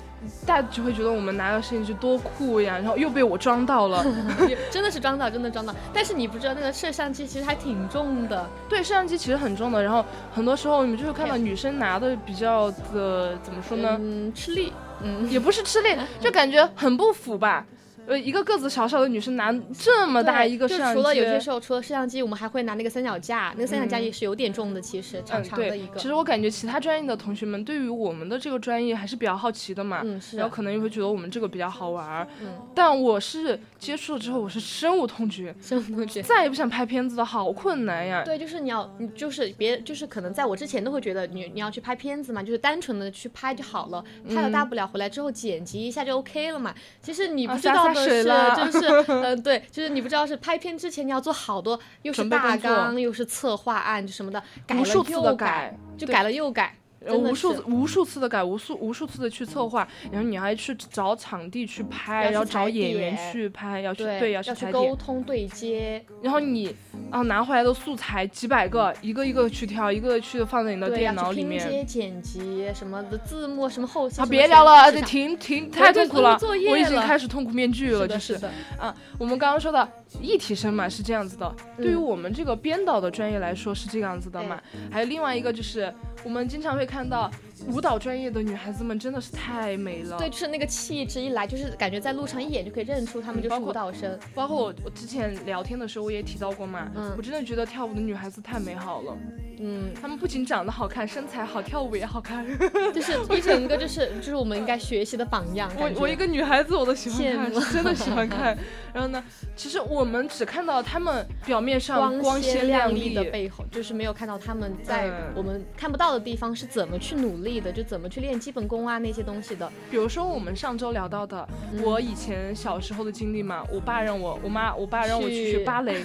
Speaker 1: 大家就会觉得我们拿到摄影机多酷呀，然后又被我装到了，
Speaker 2: 真的是装到，真的装到。但是你不知道那个摄像机其实还挺重的，
Speaker 1: 对，摄像机其实很重的。然后很多时候你们就会看到女生拿的比较的怎么说呢？
Speaker 2: 嗯，吃力，
Speaker 1: 嗯，也不是吃力，就感觉很不服吧。呃，一个个子小小的女生拿这么大一个摄像机，
Speaker 2: 除了有些时候除了摄像机，我们还会拿那个三脚架，那个三脚架也是有点重的，其实长长的一个。
Speaker 1: 其实我感觉其他专业的同学们对于我们的这个专业还是比较好奇的嘛，
Speaker 2: 嗯，是。
Speaker 1: 然后可能也会觉得我们这个比较好玩，嗯。但我是接触了之后，我是深恶痛绝，
Speaker 2: 深恶痛绝，
Speaker 1: 再也不想拍片子了，好困难呀。
Speaker 2: 对，就是你要，你就是别，就是可能在我之前都会觉得你你要去拍片子嘛，就是单纯的去拍就好了，拍了大不了回来之后剪辑一下就 OK 了嘛。其实你不知道的是，就。是，嗯，对，就是你不知道是拍片之前你要做好多，又是大纲，又是策划案什么的，改了又改，就改了又改。
Speaker 1: 无数无数次的改，无数无数次的去策划，然后你还去找场地去拍，然后找演员去拍，要去对
Speaker 2: 要
Speaker 1: 去
Speaker 2: 沟通对接，
Speaker 1: 然后你啊拿回来的素材几百个，一个一个去挑，一个去放在你的电脑里面。
Speaker 2: 拼接剪辑什么的字幕什么后期。
Speaker 1: 啊别聊了，得停停，太痛苦了，我已经开始痛苦面具了，就是啊，我们刚刚说的一体生嘛是这样子的，对于我们这个编导的专业来说是这样子的嘛，还有另外一个就是我们经常会。看到舞蹈专业的女孩子们真的是太美了，
Speaker 2: 对，就是那个气质一来，就是感觉在路上一眼就可以认出她们就是舞蹈生。
Speaker 1: 包括我，我之前聊天的时候我也提到过嘛，嗯，我真的觉得跳舞的女孩子太美好了。嗯，她们不仅长得好看，身材好，跳舞也好看，
Speaker 2: 就是一整个就是就是我们应该学习的榜样。
Speaker 1: 我我一个女孩子我都喜欢看，真的喜欢看。然后呢，其实我们只看到她们表面上光鲜亮丽
Speaker 2: 的背后，就是没有看到她们在我们看不到的地方是怎么去努力的，就怎么去练基本功啊那些东西的。
Speaker 1: 比如说我们上周聊到的，我以前小时候的经历嘛，我爸让我，我妈，我爸让我去学芭蕾。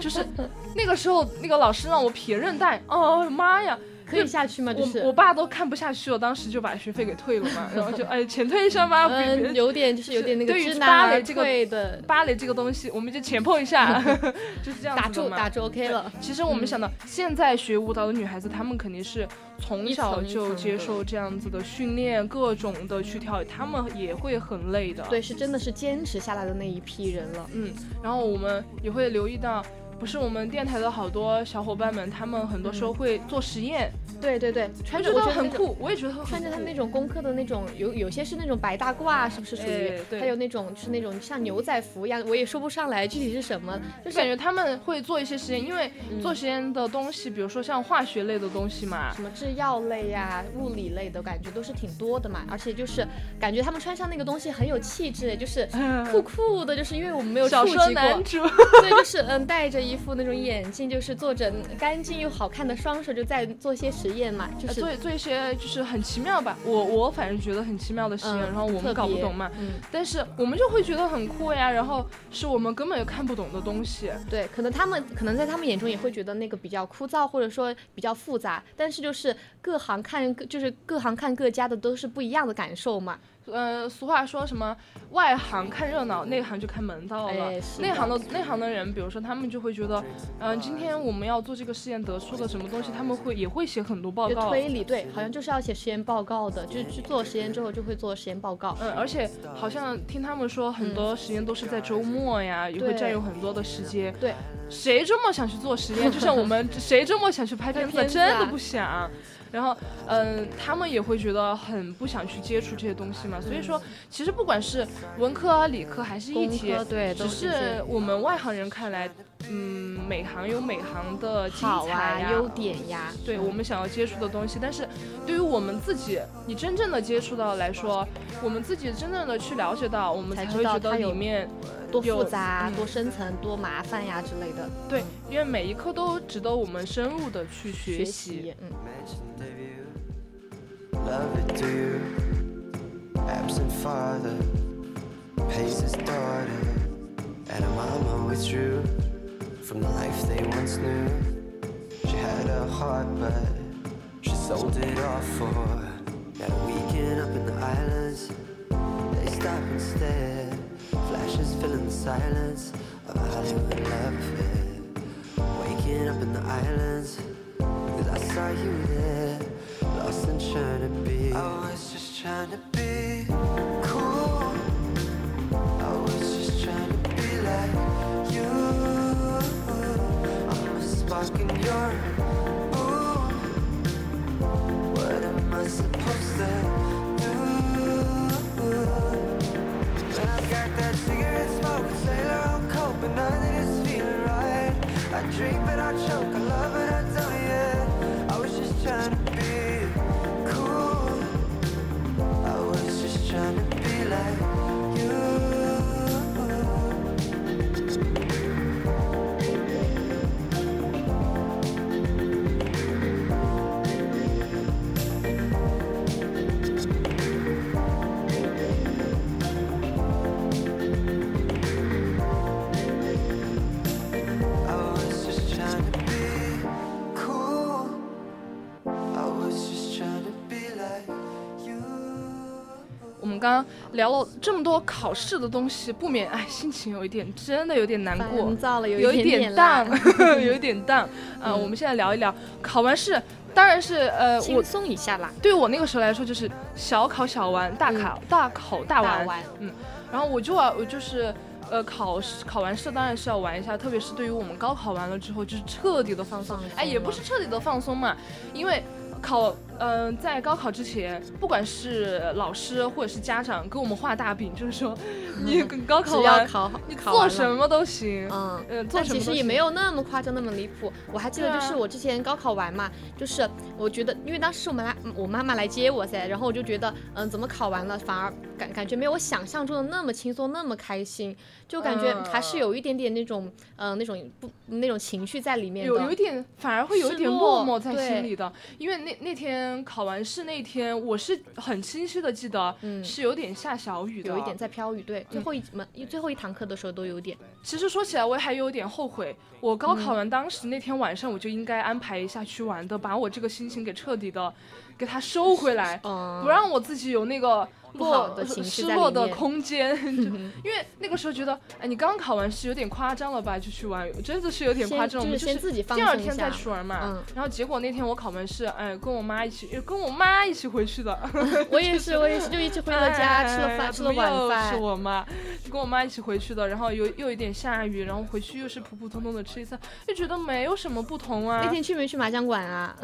Speaker 1: 就是那个时候，那个老师让我撇韧带，哦妈呀！
Speaker 2: 可以下去吗？就是
Speaker 1: 我爸都看不下去了，当时就把学费给退了嘛，然后就哎钱退一下吧。
Speaker 2: 嗯，有点就是有点那个。
Speaker 1: 对于芭蕾这
Speaker 2: 个
Speaker 1: 芭蕾这个东西，我们就钱碰一下 就是这样
Speaker 2: 打住打住 OK 了。
Speaker 1: 其实我们想到现在学舞蹈的女孩子，她们肯定是从小就接受这样子的训练，各种的去跳，她们也会很累的。
Speaker 2: 对，是真的是坚持下来的那一批人了。
Speaker 1: 嗯，然后我们也会留意到。不是我们电台的好多小伙伴们，他们很多时候会做实验。
Speaker 2: 对对对，
Speaker 1: 穿着都很酷，我也觉得
Speaker 2: 穿着他们那种工科的那种，有有些是那种白大褂，是不是属于？还有那种是那种像牛仔服一样，我也说不上来具体是什么，
Speaker 1: 就是感觉他们会做一些实验，因为做实验的东西，比如说像化学类的东西嘛，
Speaker 2: 什么制药类呀、物理类的感觉都是挺多的嘛，而且就是感觉他们穿上那个东西很有气质，就是酷酷的，就是因为我们没有触及过，所以就是嗯带着。一副那种眼镜，就是做着干净又好看的双手，就在做一些实验嘛，就是
Speaker 1: 做做一些就是很奇妙吧。我我反正觉得很奇妙的实验，然后我们搞不懂嘛，嗯，但是我们就会觉得很酷呀。然后是我们根本就看不懂的东西，
Speaker 2: 对，可能他们可能在他们眼中也会觉得那个比较枯燥，或者说比较复杂。但是就是各行看，就是各行看各家的都是不一样的感受嘛。
Speaker 1: 呃，俗话说什么外行看热闹，内行就看门道了。内行的内行的人，比如说他们就会觉得，嗯，今天我们要做这个实验得出的什么东西，他们会也会写很多报告。
Speaker 2: 推理对，好像就是要写实验报告的，就是去做实验之后就会做实验报告。
Speaker 1: 嗯，而且好像听他们说很多实验都是在周末呀，也会占用很多的时间。
Speaker 2: 对，
Speaker 1: 谁周末想去做实验？就像我们 谁周末想去拍片子？真的不想。然后嗯，他们也会觉得很不想去接触这些东西嘛。所以说，其实不管是文科啊、理科还是艺体，
Speaker 2: 对，
Speaker 1: 只是我们外行人看来。嗯，每行有每行的精彩
Speaker 2: 呀、优点呀，
Speaker 1: 对我们想要接触的东西。但是，对于我们自己，你真正的接触到来说，我们自己真正的去了解到，我们才会觉得里面
Speaker 2: 多复杂、多深层、多麻烦呀之类的。
Speaker 1: 对，因为每一科都值得我们深入的去学
Speaker 2: 习。嗯。
Speaker 3: From the life they once knew. She had a heart, but she sold it off for that weekend up in the islands. They stop and stare, flashes filling the silence of a Hollywood love affair. Waking up in the islands, cause I saw you there, lost and trying to be. Oh, I was just trying to be cool. Drink but I choke, I love but
Speaker 1: 刚刚聊了这么多考试的东西，不免哎，心情有一点，真的有点难过，
Speaker 2: 有
Speaker 1: 一点淡，有一点淡。啊，我们现在聊一聊考完试，当然是呃，
Speaker 2: 轻松一下啦。
Speaker 1: 对我那个时候来说，就是小考小玩，大考大考大玩。嗯，然后我就啊，我就是呃，考试考完试当然是要玩一下，特别是对于我们高考完了之后，就是彻底的放松。哎，也不是彻底的放松嘛，因为考。嗯，在高考之前，不管是老师或者是家长给我们画大饼，就是说，你高考
Speaker 2: 要考好，
Speaker 1: 你做什么都行。
Speaker 2: 嗯，呃，但其实也没有那么夸张，那么离谱。我还记得，就是我之前高考完嘛，就是我觉得，因为当时我们来，我妈妈来接我噻，然后我就觉得，嗯，怎么考完了反而感感觉没有我想象中的那么轻松，那么开心，就感觉还是有一点点那种，嗯，那种不那种情绪在里面
Speaker 1: 有有一点，反而会有一点落寞在心里的，因为那那天。考完试那天，我是很清晰的记得，是有点下小雨的，
Speaker 2: 有一点在飘雨。对，最后一门最后一堂课的时候都有点。
Speaker 1: 其实说起来，我还有点后悔，我高考完当时那天晚上，我就应该安排一下去玩的，把我这个心情给彻底的给它收回来，不让我自己有那个。落失落的空间，因为那个时候觉得，哎，你刚考完试有点夸张了吧？就去玩，真的是有点夸张。我们
Speaker 2: 就是
Speaker 1: 第二天再去玩嘛。然后结果那天我考完试，哎，跟我妈一起，跟我妈一起回去的。
Speaker 2: 我也是，我也是，就一起回了家，吃了饭，吃了晚饭。
Speaker 1: 是我妈，跟我妈一起回去的。然后又又有点下雨，然后回去又是普普通通的吃一次，就觉得没有什么不同啊。
Speaker 2: 那天去没去麻将馆啊？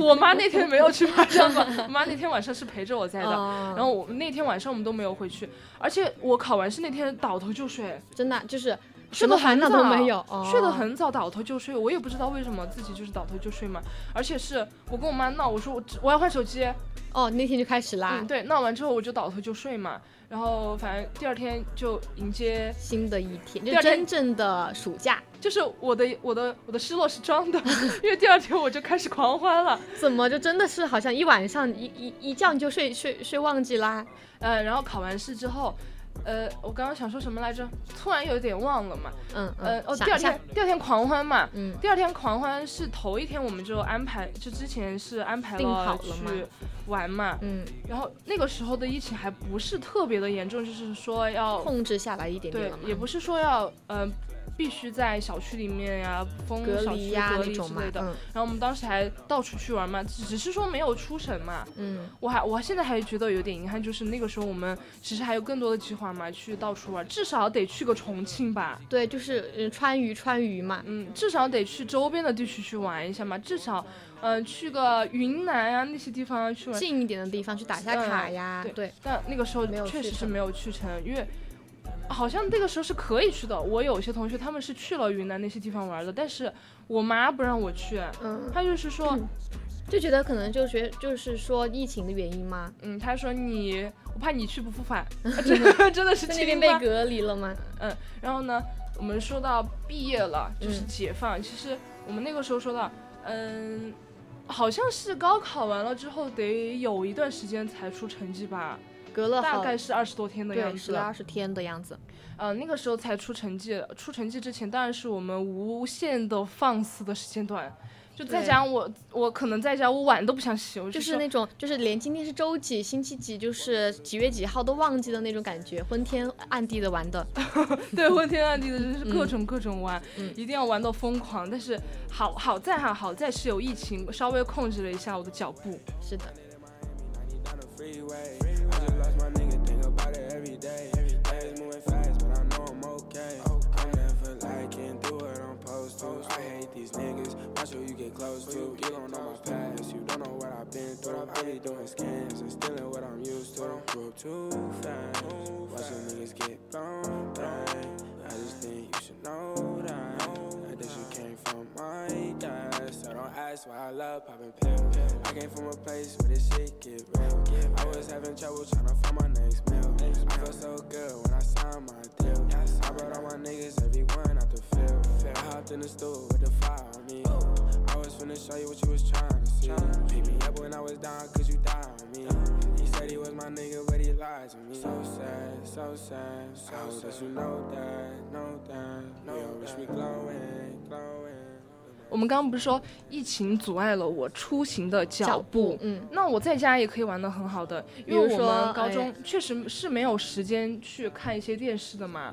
Speaker 1: 我妈那天没有去麻将馆，我妈那天晚上是陪着我在的。然后我。那天晚上我们都没有回去，而且我考完试那天倒头就睡，
Speaker 2: 真的就是
Speaker 1: 睡得很早
Speaker 2: 都没有，
Speaker 1: 睡得很早倒头就睡，我也不知道为什么自己就是倒头就睡嘛。而且是我跟我妈闹，我说我我要换手机，
Speaker 2: 哦，那天就开始啦。
Speaker 1: 嗯，对，闹完之后我就倒头就睡嘛。然后反正第二天就迎接
Speaker 2: 新的一天，就真正的暑假。
Speaker 1: 就是我的我的我的失落是装的，因为第二天我就开始狂欢了。
Speaker 2: 怎么就真的是好像一晚上一一一觉你就睡睡睡忘记啦？
Speaker 1: 呃，然后考完试之后。呃，我刚刚想说什么来着？突然有点忘了嘛。
Speaker 2: 嗯
Speaker 1: 呃哦，第二天第二天狂欢嘛。嗯。第二天狂欢是头一天我们就安排，就之前是安排了去玩嘛。
Speaker 2: 嗯。
Speaker 1: 然后那个时候的疫情还不是特别的严重，就是说要
Speaker 2: 控制下来一点点
Speaker 1: 对，也不是说要呃必须在小区里面呀，封小区隔离之类的。然后我们当时还到处去玩嘛，只是说没有出省嘛。
Speaker 2: 嗯，
Speaker 1: 我还我现在还觉得有点遗憾，就是那个时候我们其实还有更多的计划嘛，去到处玩，至少得去个重庆吧。
Speaker 2: 对，就是川渝川渝嘛，
Speaker 1: 嗯，至少得去周边的地区去玩一下嘛，至少。嗯，去个云南啊那些地方去玩，
Speaker 2: 近一点的地方去打下卡呀。对，
Speaker 1: 但那个时候确实是没有去成，因为好像那个时候是可以去的。我有些同学他们是去了云南那些地方玩的，但是我妈不让我去。嗯，她就是说，
Speaker 2: 就觉得可能就学就是说疫情的原因吗？
Speaker 1: 嗯，她说你，我怕你去不复返。真的真的是
Speaker 2: 那边被隔离了吗？
Speaker 1: 嗯，然后呢，我们说到毕业了，就是解放。其实我们那个时候说到，嗯。好像是高考完了之后得有一段时间才出成绩吧，
Speaker 2: 隔了
Speaker 1: 大概是二十多天的样子，
Speaker 2: 二十天的样子。
Speaker 1: 呃，那个时候才出成绩，出成绩之前当然是我们无限的放肆的时间段。就在家，我我可能在家，我碗都不想洗，
Speaker 2: 就是那种，就是连今天是周几、星期几，就是几月几号都忘记的那种感觉，昏天暗地的玩的。
Speaker 1: 对，昏天暗地的，就是各种各种玩，一定要玩到疯狂。但是好好在哈，好在是有疫情，稍微控制了一下我的脚步。
Speaker 2: 是的。freeway. freeway. I just lost my nigga, think about it every day. Every day is moving fast, but I know I'm okay. okay. I'm never liking, do it on post. I hate these niggas, watch who you get close to. You don't know my past, you don't know what I've been through. I be doing scams and stealing what I'm used to. Don't group too fast, watch the niggas get blown bang. I just think you should know that. I think you came from my dad, so don't ask why I love popping
Speaker 1: 我们刚刚不是说疫情阻碍了我出行的脚步，
Speaker 2: 嗯，
Speaker 1: 那我在家也可以玩的很好的，因为我们高中确实是没有时间去看一些电视的嘛。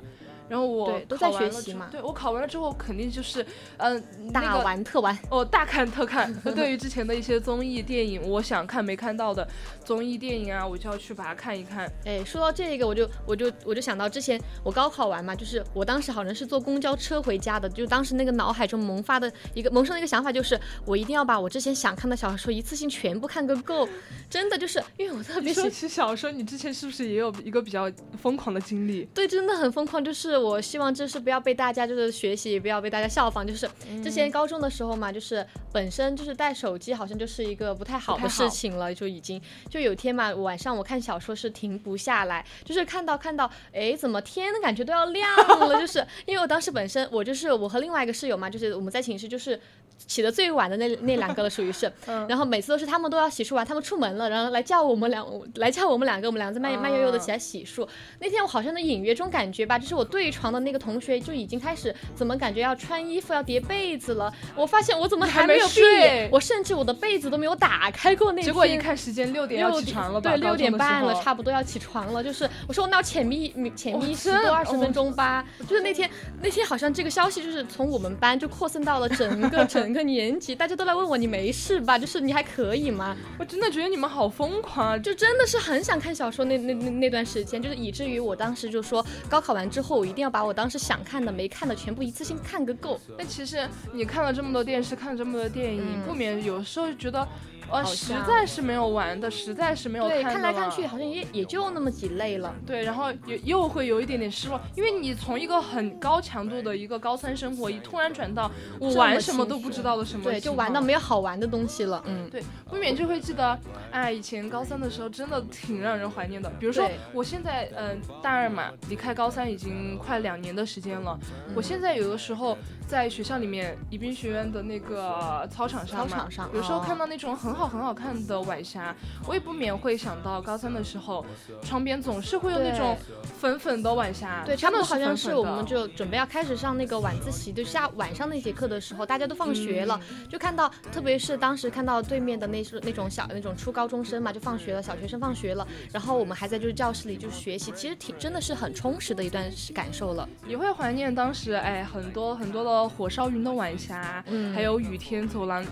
Speaker 1: 然后我
Speaker 2: 都在学习嘛，
Speaker 1: 对我考完了之后肯定就是，嗯，
Speaker 2: 大玩特玩
Speaker 1: 哦，大看特看。对于之前的一些综艺电影，我想看没看到的综艺电影啊，我就要去把它看一看。
Speaker 2: 哎，说到这个，我就我就我就想到之前我高考完嘛，就是我当时好像是坐公交车回家的，就当时那个脑海中萌发的一个萌生的一个想法，就是我一定要把我之前想看的小说一次性全部看个够。真的就是因为我特别喜欢
Speaker 1: 小说，你之前是不是也有一个比较疯狂的经历？
Speaker 2: 对，真的很疯狂，就是。我希望就是不要被大家就是学习，不要被大家效仿。就是之前高中的时候嘛，就是本身就是带手机，好像就是一个不太好的事情了，就已经就有天嘛，晚上我看小说是停不下来，就是看到看到，哎，怎么天的感觉都要亮了？就是 因为我当时本身我就是我和另外一个室友嘛，就是我们在寝室就是起的最晚的那那两个了，属于是，然后每次都是他们都要洗漱完，他们出门了，然后来叫我们两来叫我们两个，我们两个在慢慢悠悠的起来洗漱。那天我好像能隐约中感觉吧，就是我对。床的那个同学就已经开始怎么感觉要穿衣服要叠被子了？我发现我怎么还没有闭眼？我甚至我的被子都没有打开过。那
Speaker 1: 结果一看时间六点要起床了，
Speaker 2: 对，六点半了，差不多要起床了。就是我说我那要浅眯浅眯十多二十分钟吧。就是那天那天好像这个消息就是从我们班就扩散到了整个整 个年级，大家都来问我你没事吧？就是你还可以吗？
Speaker 1: 我真的觉得你们好疯狂啊！
Speaker 2: 就真的是很想看小说那那那那段时间，就是以至于我当时就说高考完之后我一定。要把我当时想看的、没看的全部一次性看个够。
Speaker 1: 但其实你看了这么多电视，看了这么多电影，不免有时候觉得。呃，实在是没有玩的，实在是没有看
Speaker 2: 看来看去好像也也就那么几类了。
Speaker 1: 对，然后又又会有一点点失望，因为你从一个很高强度的一个高三生活，一突然转到我玩什么都不知道的什么，
Speaker 2: 对，就玩到没有好玩的东西了。嗯，
Speaker 1: 对，不免就会记得，哎，以前高三的时候真的挺让人怀念的。比如说我现在，嗯，大二嘛，离开高三已经快两年的时间了。我现在有的时候在学校里面，宜宾学院的那个操场上嘛，
Speaker 2: 操场上，
Speaker 1: 有时候看到那种很好。很好看的晚霞，我也不免会想到高三的时候，窗边总是会有那种粉粉的晚霞。
Speaker 2: 对，差不多好像
Speaker 1: 是
Speaker 2: 我们就准备要开始上那个晚自习，就下晚上那节课的时候，大家都放学了，就看到，特别是当时看到对面的那那种小那种初高中生嘛，就放学了，小学生放学了，然后我们还在就是教室里就是学习，其实挺真的是很充实的一段感受了。
Speaker 1: 也会怀念当时哎很多很多的火烧云的晚霞，嗯，还有雨天走廊。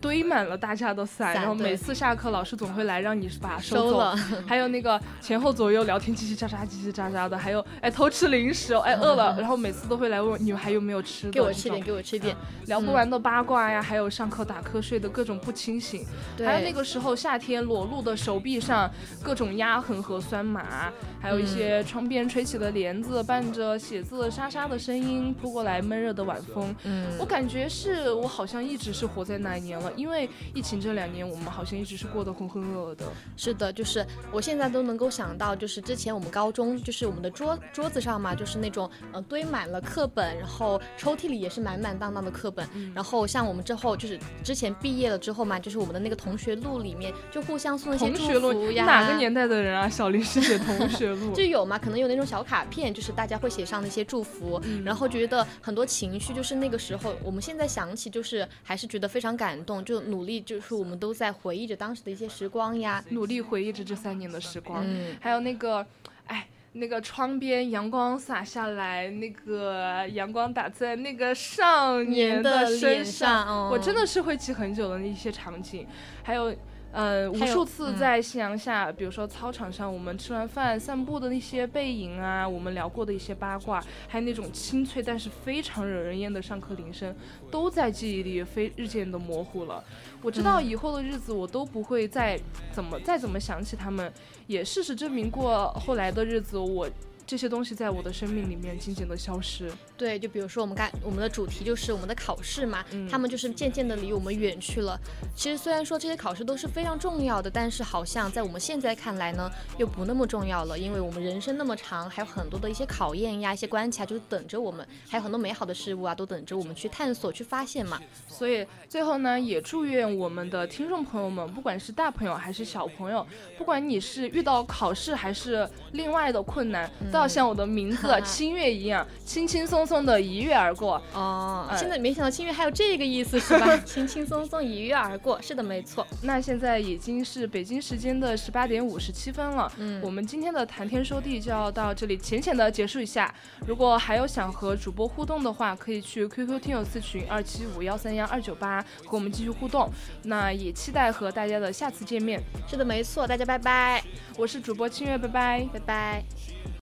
Speaker 1: 堆满了大家的伞，然后每次下课，老师总会来让你把它收
Speaker 2: 走。
Speaker 1: 还有那个前后左右聊天，叽叽喳喳，叽叽喳喳的。还有哎，偷吃零食，哎饿了，然后每次都会来问你们还有没有吃的，
Speaker 2: 给我吃点，给我吃点。
Speaker 1: 聊不完的八卦呀，还有上课打瞌睡的各种不清醒。还有那个时候夏天裸露的手臂上各种压痕和酸麻，还有一些窗边吹起的帘子，伴着写字沙沙的声音扑过来，闷热的晚风。嗯，我感觉是我好像一直是活在那一年了。因为疫情这两年，我们好像一直是过得浑浑噩噩的。
Speaker 2: 是的，就是我现在都能够想到，就是之前我们高中，就是我们的桌桌子上嘛，就是那种呃堆满了课本，然后抽屉里也是满满当当的课本。然后像我们之后就是之前毕业了之后嘛，就是我们的那个同学录里面就互相送一些祝福呀。
Speaker 1: 哪个年代的人啊？小林师姐同学录
Speaker 2: 就有嘛？可能有那种小卡片，就是大家会写上那些祝福，然后觉得很多情绪，就是那个时候我们现在想起，就是还是觉得非常感动，就努。力就是我们都在回忆着当时的一些时光呀，
Speaker 1: 努力回忆着这三年的时光。嗯，还有那个，哎，那个窗边阳光洒下来，那个阳光打在那个少年的身上，我真的是会记很久的那些场景，还有。呃，无数次在夕阳下，比如说操场上，我们吃完饭散步的那些背影啊，我们聊过的一些八卦，还有那种清脆但是非常惹人厌的上课铃声，都在记忆里非日渐的模糊了。我知道以后的日子我都不会再怎么再怎么想起他们，也事实证明过后来的日子我。这些东西在我的生命里面渐渐的消失。
Speaker 2: 对，就比如说我们刚我们的主题就是我们的考试嘛，他们就是渐渐的离我们远去了。其实虽然说这些考试都是非常重要的，但是好像在我们现在看来呢，又不那么重要了，因为我们人生那么长，还有很多的一些考验呀、一些关卡就是等着我们，还有很多美好的事物啊，都等着我们去探索、去发现嘛。
Speaker 1: 所以最后呢，也祝愿我们的听众朋友们，不管是大朋友还是小朋友，不管你是遇到考试还是另外的困难，都要像我的名字 清月一样，轻轻松松的一跃而过
Speaker 2: 哦。现在没想到清月还有这个意思是吧？轻轻松松一跃而过，是的，没错。
Speaker 1: 那现在已经是北京时间的十八点五十七分了，嗯，我们今天的谈天说地就要到这里浅浅的结束一下。如果还有想和主播互动的话，可以去 QQ 听友四群二七五幺三幺二九八和我们继续互动。那也期待和大家的下次见面。
Speaker 2: 是的，没错，大家拜拜。
Speaker 1: 我是主播清月，拜拜，
Speaker 2: 拜拜。